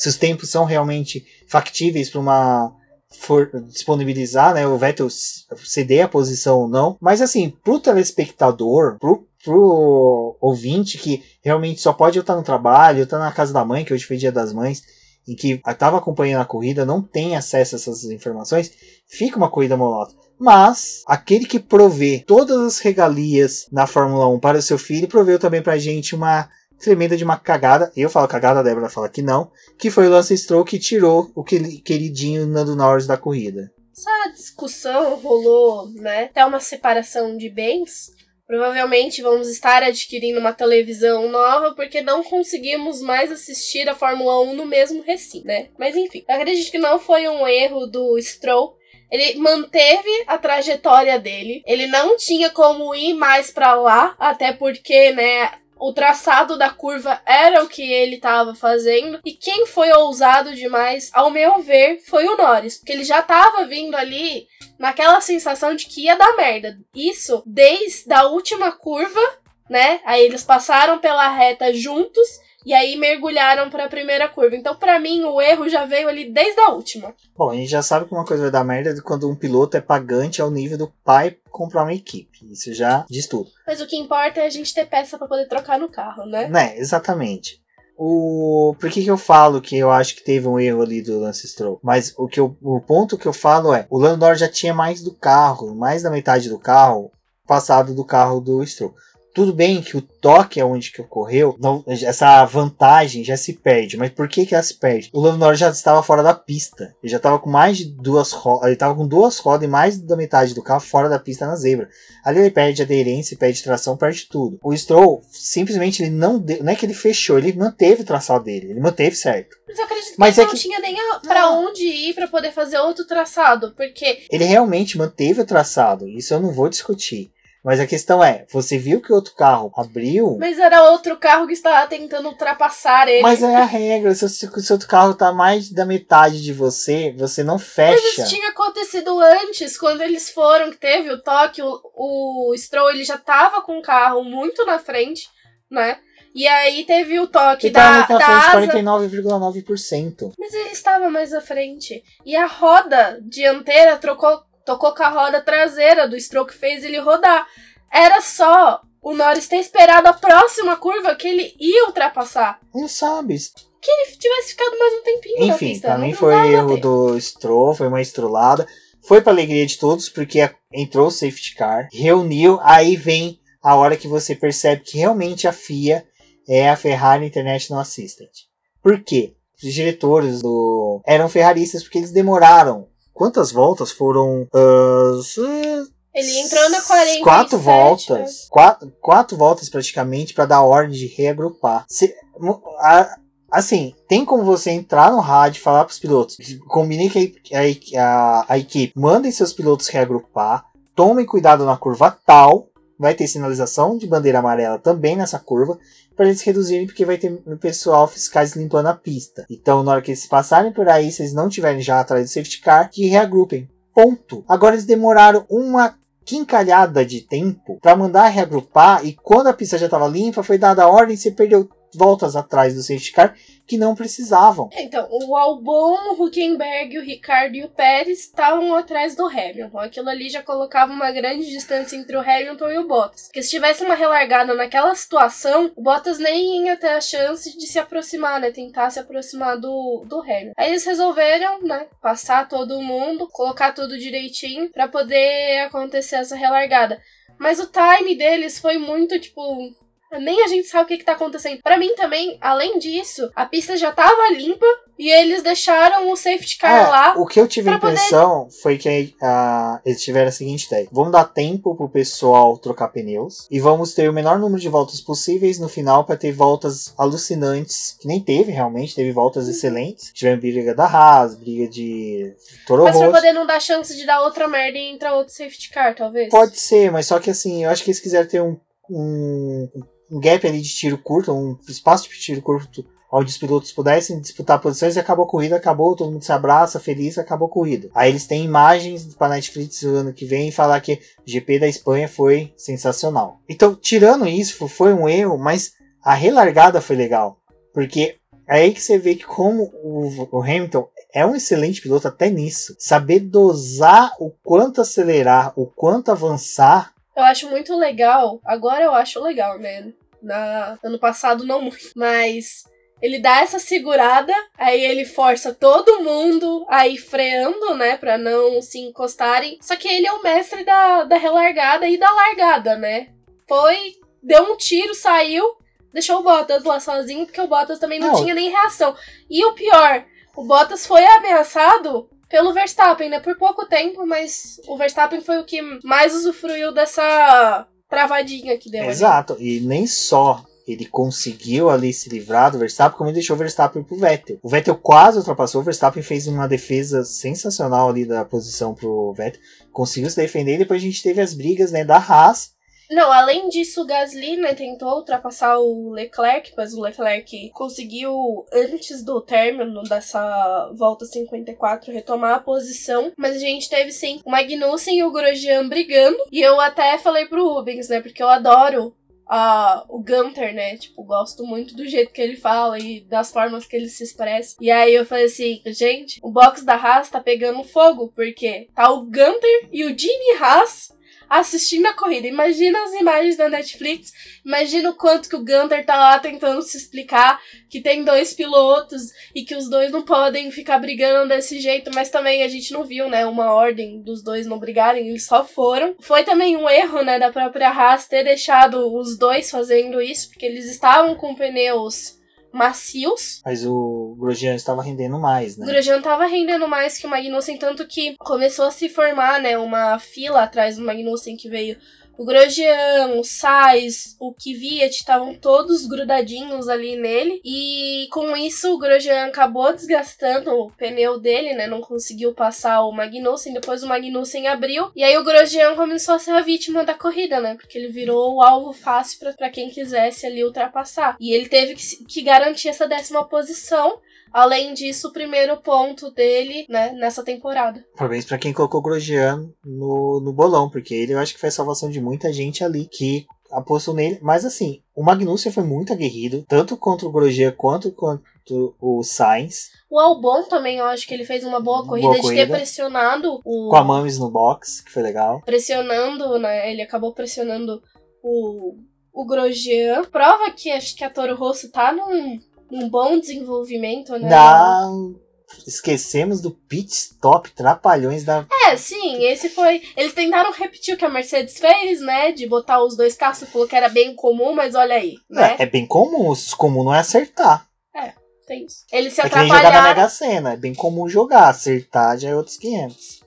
se os tempos são realmente factíveis para uma for disponibilizar, né, o Vettel ceder a posição ou não. Mas assim, pro telespectador, pro, pro ouvinte que realmente só pode estar no trabalho, estar na casa da mãe, que hoje foi dia das mães, em que estava acompanhando a corrida, não tem acesso a essas informações, fica uma corrida monótona. Mas aquele que provê todas as regalias na Fórmula 1 para o seu filho, proveu também para a gente uma tremenda de uma cagada. Eu falo cagada, a Débora fala que não. Que foi o Lance Stroll que tirou o queridinho Nando Norris da corrida. Essa discussão rolou, né? Até uma separação de bens. Provavelmente vamos estar adquirindo uma televisão nova porque não conseguimos mais assistir a Fórmula 1 no mesmo recinto, né? Mas enfim, acredito que não foi um erro do Stroll. Ele manteve a trajetória dele. Ele não tinha como ir mais para lá, até porque, né, o traçado da curva era o que ele estava fazendo. E quem foi ousado demais, ao meu ver, foi o Norris. Porque ele já estava vindo ali naquela sensação de que ia dar merda. Isso desde a última curva, né? Aí eles passaram pela reta juntos e aí mergulharam para a primeira curva. Então, para mim, o erro já veio ali desde a última. Bom, a gente já sabe que uma coisa vai dar merda quando um piloto é pagante ao nível do pai comprar uma equipe. Isso já diz tudo. Mas o que importa é a gente ter peça para poder trocar no carro, né? Né, exatamente. O... Por que, que eu falo que eu acho que teve um erro ali do Lance Stroll? Mas o, que eu... o ponto que eu falo é: o Landor já tinha mais do carro, mais da metade do carro passado do carro do Stroll. Tudo bem que o toque é onde que ocorreu, não, essa vantagem já se perde. Mas por que que ela se perde? O Lando Norris já estava fora da pista. Ele já estava com mais de duas rodas. Ele estava com duas rodas e mais da metade do carro fora da pista na zebra. Ali ele perde aderência, perde tração, perde tudo. O Stroll simplesmente ele não deu, não é que ele fechou, ele manteve o traçado dele, ele manteve certo. Mas eu acredito que Mas ele é não que... tinha nem para onde ir para poder fazer outro traçado, porque ele realmente manteve o traçado. Isso eu não vou discutir. Mas a questão é, você viu que outro carro abriu. Mas era outro carro que estava tentando ultrapassar ele. Mas é a *laughs* regra. Se, se o outro carro tá mais da metade de você, você não fecha. Mas isso tinha acontecido antes, quando eles foram, que teve o toque, o, o Stroll ele já tava com o carro muito na frente, né? E aí teve o toque ele da, tava da frente, 49,9%. Mas ele estava mais à frente. E a roda dianteira trocou tocou com a roda traseira do stroke fez ele rodar. Era só o Norris ter esperado a próxima curva que ele ia ultrapassar. Não sabe. Que ele tivesse ficado mais um tempinho Enfim, na pista. pra mim foi erro do Stroll, foi uma estrolada. Foi pra alegria de todos, porque entrou o safety car, reuniu, aí vem a hora que você percebe que realmente a FIA é a Ferrari International Assistant. Por quê? Os diretores do eram ferraristas porque eles demoraram Quantas voltas foram? Uh, ele entrou na 47. Quatro voltas. Né? Quatro, quatro voltas praticamente para dar ordem de reagrupar. Se, a, assim, tem como você entrar no rádio e falar para os pilotos, combine que a, a, a, equipe, mandem seus pilotos reagrupar, tomem cuidado na curva tal, vai ter sinalização de bandeira amarela também nessa curva, para eles reduzirem, porque vai ter pessoal fiscais limpando a pista. Então, na hora que eles passarem por aí, se eles não tiverem já atrás do safety car, que reagrupem. Ponto. Agora eles demoraram uma quincalhada de tempo para mandar reagrupar e quando a pista já estava limpa, foi dada a ordem, você perdeu voltas atrás do safety car que não precisavam. Então, o Albon, o Huckenberg, o Ricardo e o Pérez estavam atrás do Hamilton. Aquilo ali já colocava uma grande distância entre o Hamilton e o Bottas. Porque se tivesse uma relargada naquela situação, o Bottas nem ia ter a chance de se aproximar, né? Tentar se aproximar do, do Hamilton. Aí eles resolveram, né? Passar todo mundo, colocar tudo direitinho para poder acontecer essa relargada. Mas o time deles foi muito, tipo, nem a gente sabe o que, que tá acontecendo. Para mim também, além disso, a pista já tava limpa e eles deixaram o safety car É, lá. o que eu tive a impressão foi que ah, eles tiveram a seguinte ideia: vamos dar tempo pro pessoal trocar pneus e vamos ter o menor número de voltas possíveis no final para ter voltas alucinantes, que nem teve realmente, teve voltas Uhum. excelentes. Tivemos briga da Haas, briga de Toro Mas pra poder não dar chance de dar outra merda e entrar outro safety car, talvez. Pode ser, mas só que assim, eu acho que eles quiseram ter um, um, um gap ali de tiro curto, um espaço de tiro curto, onde os pilotos pudessem disputar posições e acabou a corrida, acabou, todo mundo se abraça, feliz, acabou a corrida. Aí eles têm imagens para Netflix no ano que vem e falar que o GP da Espanha foi sensacional. Então, tirando isso, foi um erro, mas a relargada foi legal. Porque é aí que você vê que como o, Hamilton é um excelente piloto até nisso. Saber dosar o quanto acelerar, o quanto avançar, Eu acho muito legal. Agora eu acho legal, né? Na, ano passado não muito. Mas ele dá essa segurada, aí ele força todo mundo aí freando, né? Pra não se encostarem. Só que ele é o mestre da, da relargada e da largada, né? Foi, deu um tiro, saiu, deixou o Bottas lá sozinho, porque o Bottas também não, Não. tinha nem reação. E o pior, o Bottas foi ameaçado pelo Verstappen, né? Por pouco tempo, mas o Verstappen foi o que mais usufruiu dessa travadinha que deu ali. Exato, e nem só ele conseguiu ali se livrar do Verstappen, como ele deixou o Verstappen pro Vettel. O Vettel quase ultrapassou, o Verstappen fez uma defesa sensacional ali da posição pro Vettel, conseguiu se defender e depois a gente teve as brigas né, da Haas. Não, além disso, o Gasly, né, tentou ultrapassar o Leclerc, mas o Leclerc conseguiu, antes do término dessa volta 54, retomar a posição. Mas a gente teve, sim, o Magnussen e o Grosjean brigando. E eu até falei pro Rubens, né, porque eu adoro ah, o Gunter, né? Tipo, gosto muito do jeito que ele fala e das formas que ele se expressa. E aí eu falei assim, gente, o box da Haas tá pegando fogo, porque tá o Gunter e o Jimmy Haas assistindo a corrida. Imagina as imagens da Netflix, imagina o quanto que o Gunter tá lá tentando se explicar que tem dois pilotos e que os dois não podem ficar brigando desse jeito, mas também a gente não viu, né, uma ordem dos dois não brigarem, eles só foram. Foi também um erro, né, da própria Haas ter deixado os dois fazendo isso, porque eles estavam com pneus macios. Mas o Grosjean estava rendendo mais, O né? Grosjean tava rendendo mais que o Magnussen, tanto que começou a se formar, né, uma fila atrás do Magnussen que veio o Grosjean, o Sainz, o Kvyat, estavam todos grudadinhos ali nele. E com isso o Grosjean acabou desgastando o pneu dele, né? Não conseguiu passar o Magnussen. Depois o Magnussen abriu. E aí o Grosjean começou a ser a vítima da corrida, né? Porque ele virou o alvo fácil pra quem quisesse ali ultrapassar. E ele teve que, que garantir essa décima posição. Além disso, o primeiro ponto dele, né, nessa temporada. Parabéns pra quem colocou o Grosjean no, no bolão, porque ele eu acho que foi a salvação de muita gente ali que apostou nele. Mas assim, o Magnussen foi muito aguerrido, tanto contra o Grosjean quanto contra o Sainz, O Albon também, eu acho que ele fez uma boa corrida, Boa de ter corrida. pressionado o. com a Mames no box, que foi legal. Pressionando, né? Ele acabou pressionando o, o Grosjean. Prova que acho que a Toro Rosso tá num, num bom desenvolvimento, né? Não, esquecemos do pit stop trapalhões da. É, sim, esse foi. Eles tentaram repetir o que a Mercedes fez, né? De botar os dois carros, falou que era bem comum, mas olha aí, né? É, é bem comum, o comum não é acertar. Tem isso. Eles se É nem jogar na atrapalharam. Mega Sena, é bem comum jogar, acertar já é outros 500.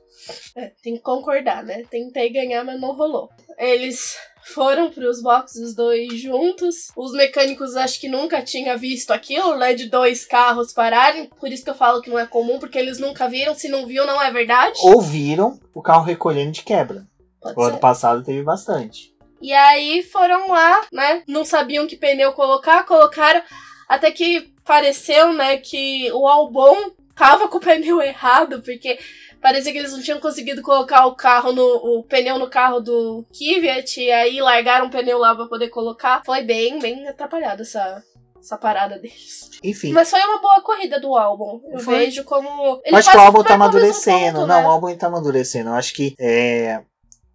É, tem que concordar, né? Tentei ganhar, mas não rolou. Eles foram pros boxes os dois juntos. Os mecânicos acho que nunca tinham visto aquilo, né? De dois carros pararem. Por isso que eu falo que não é comum, porque eles nunca viram. Se não viu, não é verdade. Ouviram o carro recolhendo de quebra. Pode O ano ser. passado teve bastante. E aí foram lá, né? Não sabiam que pneu colocar, colocaram. Até que pareceu, né, que o Albon tava com o pneu *laughs* errado, porque parecia que eles não tinham conseguido colocar o carro no o pneu no carro do Kvyat e aí largaram o pneu lá pra poder colocar. Foi bem, bem atrapalhada essa essa parada deles. Enfim. Mas foi uma boa corrida do álbum. Eu Foi. vejo como. Ele Eu acho que o álbum tá amadurecendo. ponto, não, né? o álbum tá amadurecendo. Eu acho que é,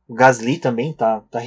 o Gasly também tá, tá,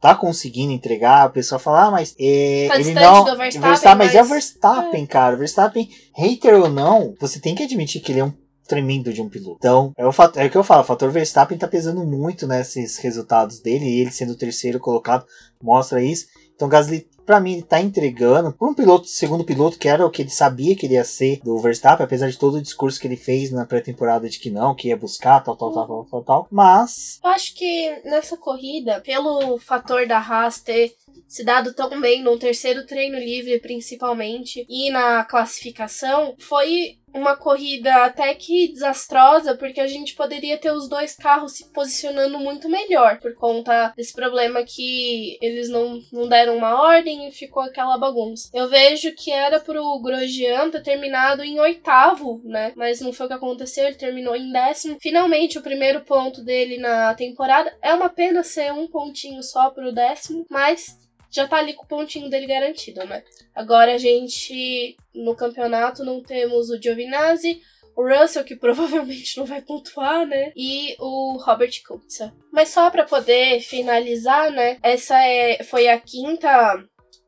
tá conseguindo entregar. O pessoal fala, ah, mas é, Tá ele distante não. do Verstappen, mas, é o mas- Verstappen, cara. O Verstappen, hater ou não, você tem que admitir que ele é um tremendo de um piloto. Então, é o, fato, é o que eu falo, o fator Verstappen tá pesando muito nesses resultados dele, e ele sendo o terceiro colocado mostra isso. Então, Gasly, pra mim, ele tá entregando pra um piloto, segundo piloto, que era o que ele sabia que ele ia ser do Verstappen, apesar de todo o discurso que ele fez na pré-temporada de que não, que ia buscar, tal, tal, tal, tal, tal, tal. Mas, Eu acho que nessa corrida, pelo fator da Haas ter se dado tão bem no terceiro treino livre, principalmente, e na classificação, foi uma corrida até que desastrosa, porque a gente poderia ter os dois carros se posicionando muito melhor, por conta desse problema que eles não, não deram uma ordem e ficou aquela bagunça. Eu vejo que era pro Grosjean ter terminado em oitavo, né? Mas não foi o que aconteceu, ele terminou em décimo. Finalmente, o primeiro ponto dele na temporada. É uma pena ser um pontinho só pro décimo, mas já tá ali com o pontinho dele garantido, né? Agora a gente, no campeonato, não temos o Giovinazzi, o Russell, que *laughs* provavelmente não vai pontuar, né? E o Robert Kubica. Mas só pra poder finalizar, né? Essa é, foi a quinta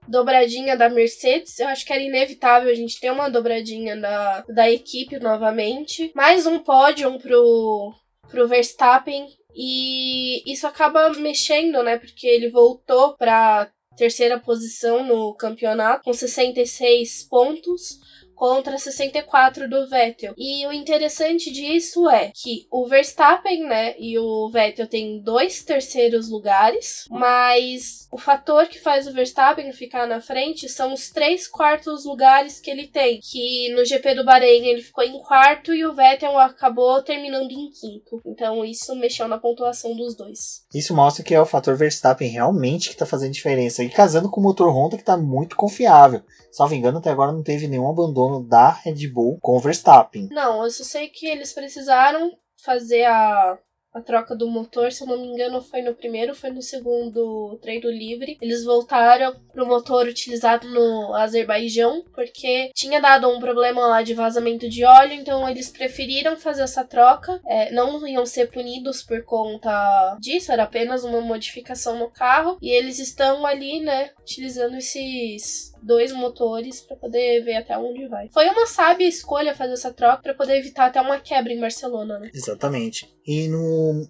dobradinha da Mercedes. Eu acho que era inevitável a gente ter uma dobradinha da, da equipe novamente. Mais um pódio pro, pro Verstappen. E isso acaba mexendo, né? Porque ele voltou pra terceira posição no campeonato com 66 pontos contra 64 do Vettel. E o interessante disso é que o Verstappen, né, e o Vettel têm dois terceiros lugares, mas o fator que faz o Verstappen ficar na frente são os três quartos lugares que ele tem, que no GP do Bahrein ele ficou em quarto e o Vettel acabou terminando em quinto. Então isso mexeu na pontuação dos dois. isso mostra que é o fator Verstappen realmente que tá fazendo diferença. E casando com o motor Honda que tá muito confiável. Salvo engano, até agora não teve nenhum abandono da Red Bull com o Verstappen. Não, eu só sei que eles precisaram fazer a, a troca do motor, se eu não me engano, foi no primeiro, foi no segundo treino livre. Eles voltaram pro motor utilizado no Azerbaijão, porque tinha dado um problema lá de vazamento de óleo, então eles preferiram fazer essa troca. É, não iam ser punidos por conta disso, era apenas uma modificação no carro. E eles estão ali, né, utilizando esses dois motores para poder ver até onde vai. Foi uma sábia escolha fazer essa troca para poder evitar até uma quebra em Barcelona, né? Exatamente. E no,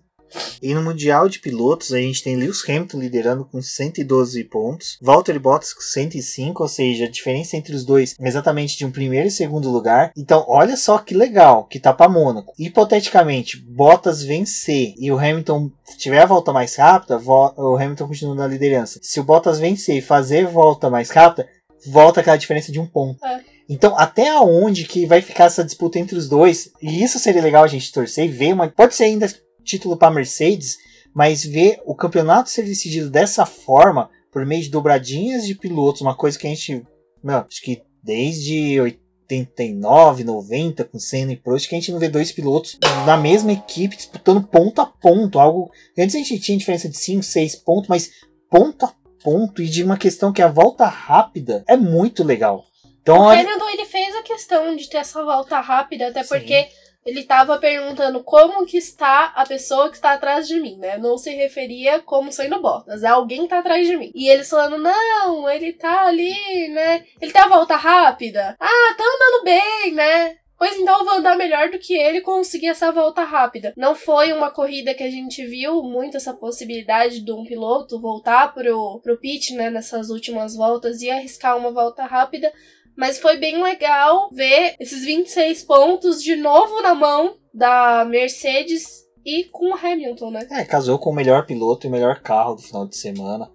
e no Mundial de Pilotos, a gente tem Lewis Hamilton liderando com 112 pontos, Valtteri Bottas com 105, ou seja, a diferença entre os dois é exatamente de um primeiro e segundo lugar. Então, olha só que legal que tá para Mônaco. Hipoteticamente, Bottas vencer e o Hamilton tiver a volta mais rápida, o Hamilton continua na liderança. Se o Bottas vencer e fazer volta mais rápida, volta aquela diferença de um ponto. É. Então, até aonde que vai ficar essa disputa entre os dois? E isso seria legal a gente torcer e ver uma. Pode ser ainda título para Mercedes, mas ver o campeonato ser decidido dessa forma, por meio de dobradinhas de pilotos, uma coisa que a gente. Não, acho que desde 89, 90, com Senna e Prost, que a gente não vê dois pilotos na mesma equipe disputando ponto a ponto. Algo. Antes a gente tinha diferença de 5, 6 pontos, mas ponto a ponto e de uma questão que é a volta rápida é muito legal. Então, O Hamilton ele fez a questão de ter essa volta rápida, até Sim. porque ele tava perguntando como que está a pessoa que está atrás de mim, né? Não se referia como sendo Bottas, é alguém que tá atrás de mim. E eles falando, não, ele tá ali, né? Ele tem a volta rápida. Ah, tá andando bem, né? Pois então vou andar melhor do que ele conseguir essa volta rápida. Não foi uma corrida que a gente viu muito essa possibilidade de um piloto voltar pro, pro pit, né, nessas últimas voltas e arriscar uma volta rápida. Mas foi bem legal ver esses 26 pontos de novo na mão da Mercedes e com o Hamilton, né? É, casou com o melhor piloto e o melhor carro do final de semana.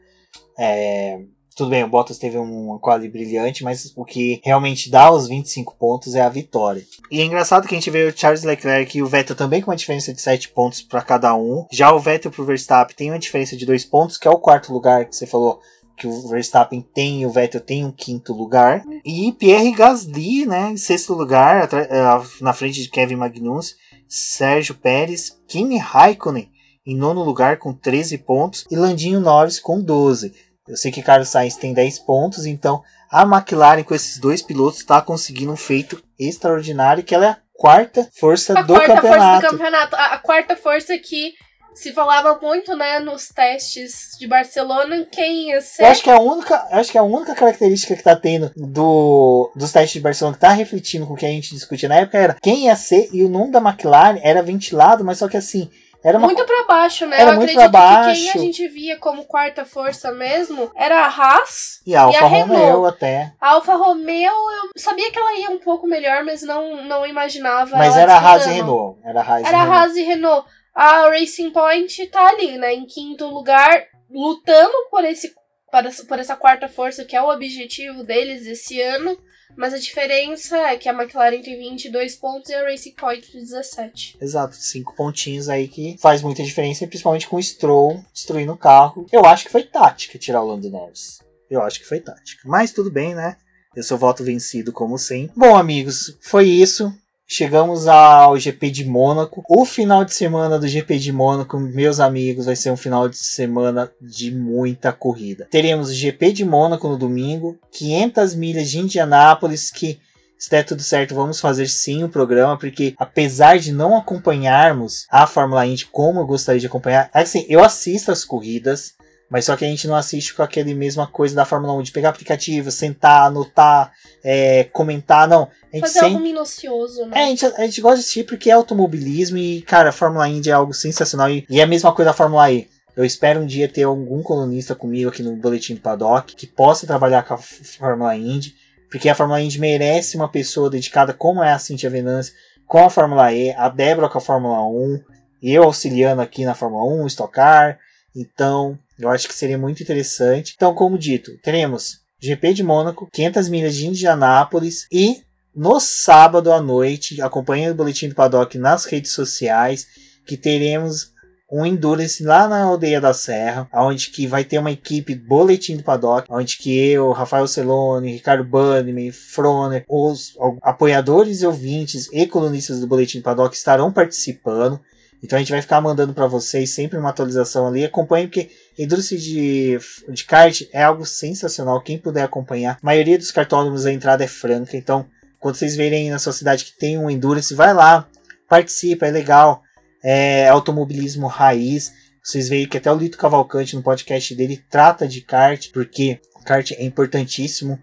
É, tudo bem, o Bottas teve uma quali brilhante, mas o que realmente dá os 25 pontos é a vitória. E é engraçado que a gente vê o Charles Leclerc e o Vettel também com uma diferença de 7 pontos para cada um. Já o Vettel pro Verstappen tem uma diferença de 2 pontos, que é o quarto lugar que você falou que o Verstappen tem e o Vettel tem um quinto lugar. E Pierre Gasly, né, em sexto lugar, eh, na frente de Kevin Magnussen, Sérgio Pérez, Kimi Raikkonen em nono lugar com 13 pontos e Landinho Norris com 12. Eu sei que Carlos Sainz tem 10 pontos, então a McLaren com esses dois pilotos está conseguindo um feito extraordinário, que ela é a quarta força a do quarta campeonato. força do campeonato. A, a quarta força que se falava muito, né, nos testes de Barcelona, quem ia ser. Eu acho que é a única, acho que é a única característica que tá tendo do, dos testes de Barcelona que tá refletindo com o que a gente discutia na época era quem ia ser e o nome da McLaren era ventilado, mas só que assim, era uma Muito pra baixo, né? Era Eu muito acredito pra que quem a baixo. gente via como quarta força mesmo era a Haas. e a Alfa a Renault. Romeo até. A Alfa Romeo, eu sabia que ela ia um pouco melhor, mas não, não imaginava. Mas era a Haas e. Renault. Era a Haas Era e Renault. Haas e Renault. A Racing Point tá ali, né? Em quinto lugar, lutando por, esse, para- por essa quarta força, que é o objetivo deles esse ano. Mas a diferença é que a McLaren tem 22 pontos e a Racing Point 17. Exato, cinco pontinhos aí que faz muita diferença, principalmente com o Stroll destruindo o carro. Eu acho que foi tática tirar o Lando Norris. Eu acho que foi tática. Mas tudo bem, né? Eu sou voto vencido, como sempre. Bom, amigos, foi isso. Chegamos ao GP de Mônaco. O final de semana do GP de Mônaco, meus amigos, vai ser um final de semana de muita corrida. Teremos o GP de Mônaco no domingo, 500 milhas de Indianápolis, que se der tudo certo, vamos fazer sim o programa, porque apesar de não acompanharmos a Fórmula Indy como eu gostaria de acompanhar, assim, eu assisto as corridas, mas só que a gente não assiste com aquele mesma coisa da Fórmula 1, de pegar aplicativo, sentar, anotar, é, comentar, não. A gente Fazer algo minucioso, é, a né? gente, a gente gosta de assistir porque é automobilismo e, cara, a Fórmula Indy é algo sensacional. E, e é a mesma coisa da Fórmula E. Eu espero um dia ter algum colunista comigo aqui no Boletim do Paddock que possa trabalhar com a Fórmula Indy, porque a Fórmula Indy merece uma pessoa dedicada como é a Cintia Venâncio com a Fórmula E, a Débora com a Fórmula 1, eu auxiliando aqui na Fórmula 1, Stock Car. Então, eu acho que seria muito interessante. Então, como dito, teremos GP de Mônaco, 500 milhas de Indianápolis e no sábado à noite, acompanhe o Boletim do Paddock nas redes sociais, que teremos um Endurance lá na Aldeia da Serra, onde que vai ter uma equipe Boletim do Paddock, onde que eu, Rafael Celone, Ricardo Bannerman, Froner, os apoiadores e ouvintes e colunistas do Boletim do Paddock estarão participando. Então a gente vai ficar mandando para vocês sempre uma atualização ali. Acompanhe porque Endurance de, de kart é algo sensacional. Quem puder acompanhar. A maioria dos cartódromos a entrada é franca. Então, quando vocês verem na sua cidade que tem um Endurance, vai lá, participa, é legal. É automobilismo raiz. Vocês veem que até o Lito Cavalcante no podcast dele trata de kart, porque kart é importantíssimo.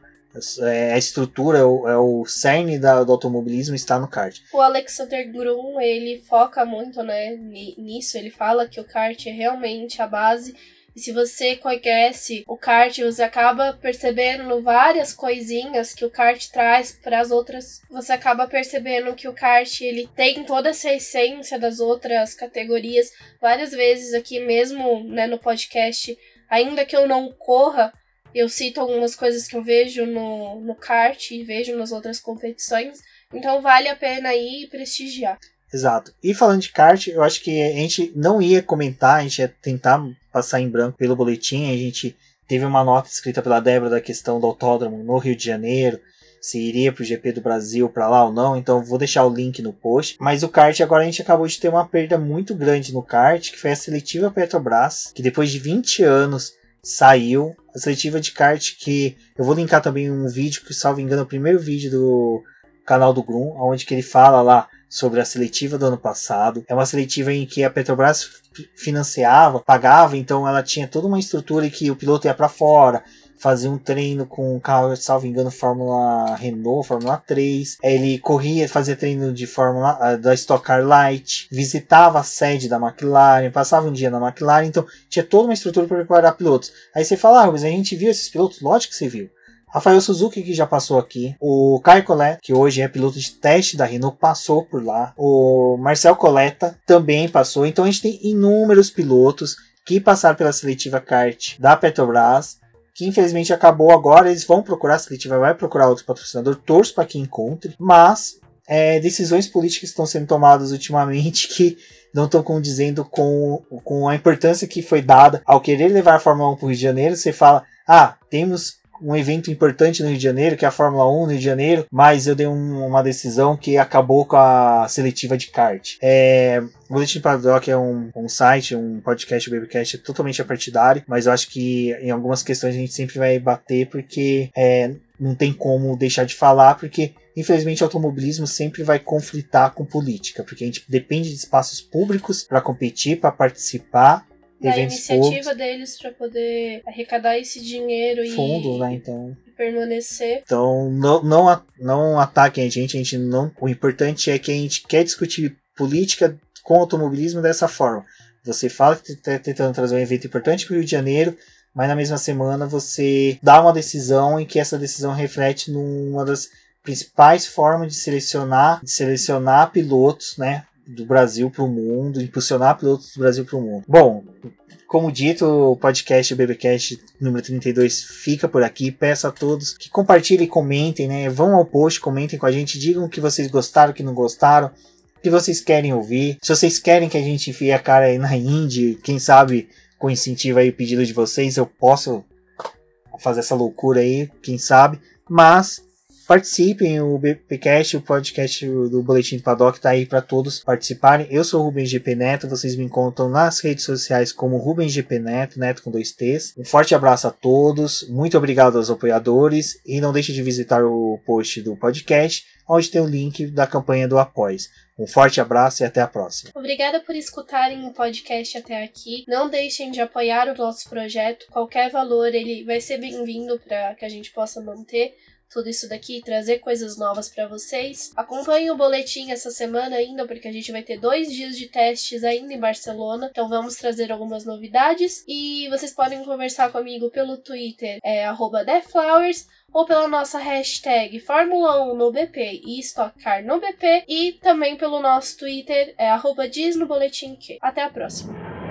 É, a estrutura, é o, cerne do automobilismo está no kart. O Alexander Grum, ele foca muito, né, ni- nisso. Ele fala que o kart é realmente a base. E se você conhece o kart, você acaba percebendo várias coisinhas que o kart traz para as outras. Você acaba percebendo que o kart ele tem toda essa essência das outras categorias. Várias vezes aqui mesmo, né, no podcast, ainda que eu não corra, eu cito algumas coisas que eu vejo no, no kart e vejo nas outras competições. Então vale a pena ir prestigiar. Exato. E falando de kart, eu acho que a gente não ia comentar, a gente ia tentar passar em branco pelo boletim. A gente teve uma nota escrita pela Débora da questão do autódromo no Rio de Janeiro, se iria pro GP do Brasil para lá ou não. Então vou deixar o link no post. Mas o kart agora a gente acabou de ter uma perda muito grande no kart, que foi a seletiva Petrobras, que depois de 20 anos saiu. A seletiva de kart que eu vou linkar também um vídeo que, salvo engano, é o primeiro vídeo do canal do Grum, onde que ele fala lá sobre a seletiva do ano passado. É uma seletiva em que a Petrobras fi- financiava, pagava, então ela tinha toda uma estrutura em que o piloto ia para fora, fazia um treino com um carro, salvo engano, Fórmula Renault, Fórmula 3. Ele corria, fazia treino de Fórmula ah, da Stock Car Light, visitava a sede da McLaren, passava um dia na McLaren, então tinha toda uma estrutura para preparar pilotos. Aí você fala, ah, mas a gente viu esses pilotos? Lógico que você viu. Rafael Suzuki, que já passou aqui. O Caio Collet, que hoje é piloto de teste da Renault, passou por lá. O Marcel Coletta também passou. Então a gente tem inúmeros pilotos que passaram pela seletiva kart da Petrobras, que infelizmente acabou agora. Eles vão procurar a seletiva, vai procurar outro patrocinador. Torço para que encontre. Mas é, decisões políticas estão sendo tomadas ultimamente *laughs* que não estão condizendo com, com a importância que foi dada ao querer levar a Fórmula 1 para o Rio de Janeiro. Você fala, ah, temos um evento importante no Rio de Janeiro, que é a Fórmula 1 no Rio de Janeiro, mas eu dei um, uma decisão que acabou com a seletiva de kart. É, o Boletim Paddock é um, um site, um podcast, um babycast totalmente apartidário, mas eu acho que em algumas questões a gente sempre vai bater porque é, não tem como deixar de falar, porque infelizmente o automobilismo sempre vai conflitar com política, porque a gente depende de espaços públicos para competir, para participar da iniciativa deles para poder arrecadar esse dinheiro fundos, e né, então permanecer. Então não não não ataquem a gente, a gente não. O importante é que a gente quer discutir política com automobilismo dessa forma. Você fala que está tentando trazer um evento importante para o Rio de Janeiro, mas na mesma semana você dá uma decisão em que essa decisão reflete numa das principais formas de selecionar, de selecionar pilotos, né, do Brasil para o mundo, impulsionar pilotos do Brasil para o mundo. Bom, como dito, o podcast o BBcast número 32 fica por aqui. Peço a todos que compartilhem comentem, né? Vão ao post, comentem com a gente, digam o que vocês gostaram, o que não gostaram, o que vocês querem ouvir. Se vocês querem que a gente enfie a cara aí na Indy, quem sabe com incentivo aí o pedido de vocês, eu posso fazer essa loucura aí, quem sabe. Mas Participem, o BPcast, o podcast do Boletim do Paddock tá aí para todos participarem. Eu sou o Rubens GP Neto, vocês me encontram nas redes sociais como Rubens GP Neto, Neto com dois T's. Um forte abraço a todos, muito obrigado aos apoiadores e não deixe de visitar o post do podcast, onde tem o link da campanha do Após. Um forte abraço e até a próxima. Obrigada por escutarem o podcast até aqui. Não deixem de apoiar o nosso projeto. Qualquer valor ele vai ser bem-vindo para que a gente possa manter tudo isso daqui, trazer coisas novas para vocês. Acompanhe o boletim essa semana ainda, porque a gente vai ter dois dias de testes ainda em Barcelona, então vamos trazer algumas novidades. E vocês podem conversar comigo pelo Twitter, é TheFlowers, ou pela nossa hashtag Fórmula 1 no BP e Stock Car no BP, e também pelo nosso Twitter, é arroba. Até a próxima!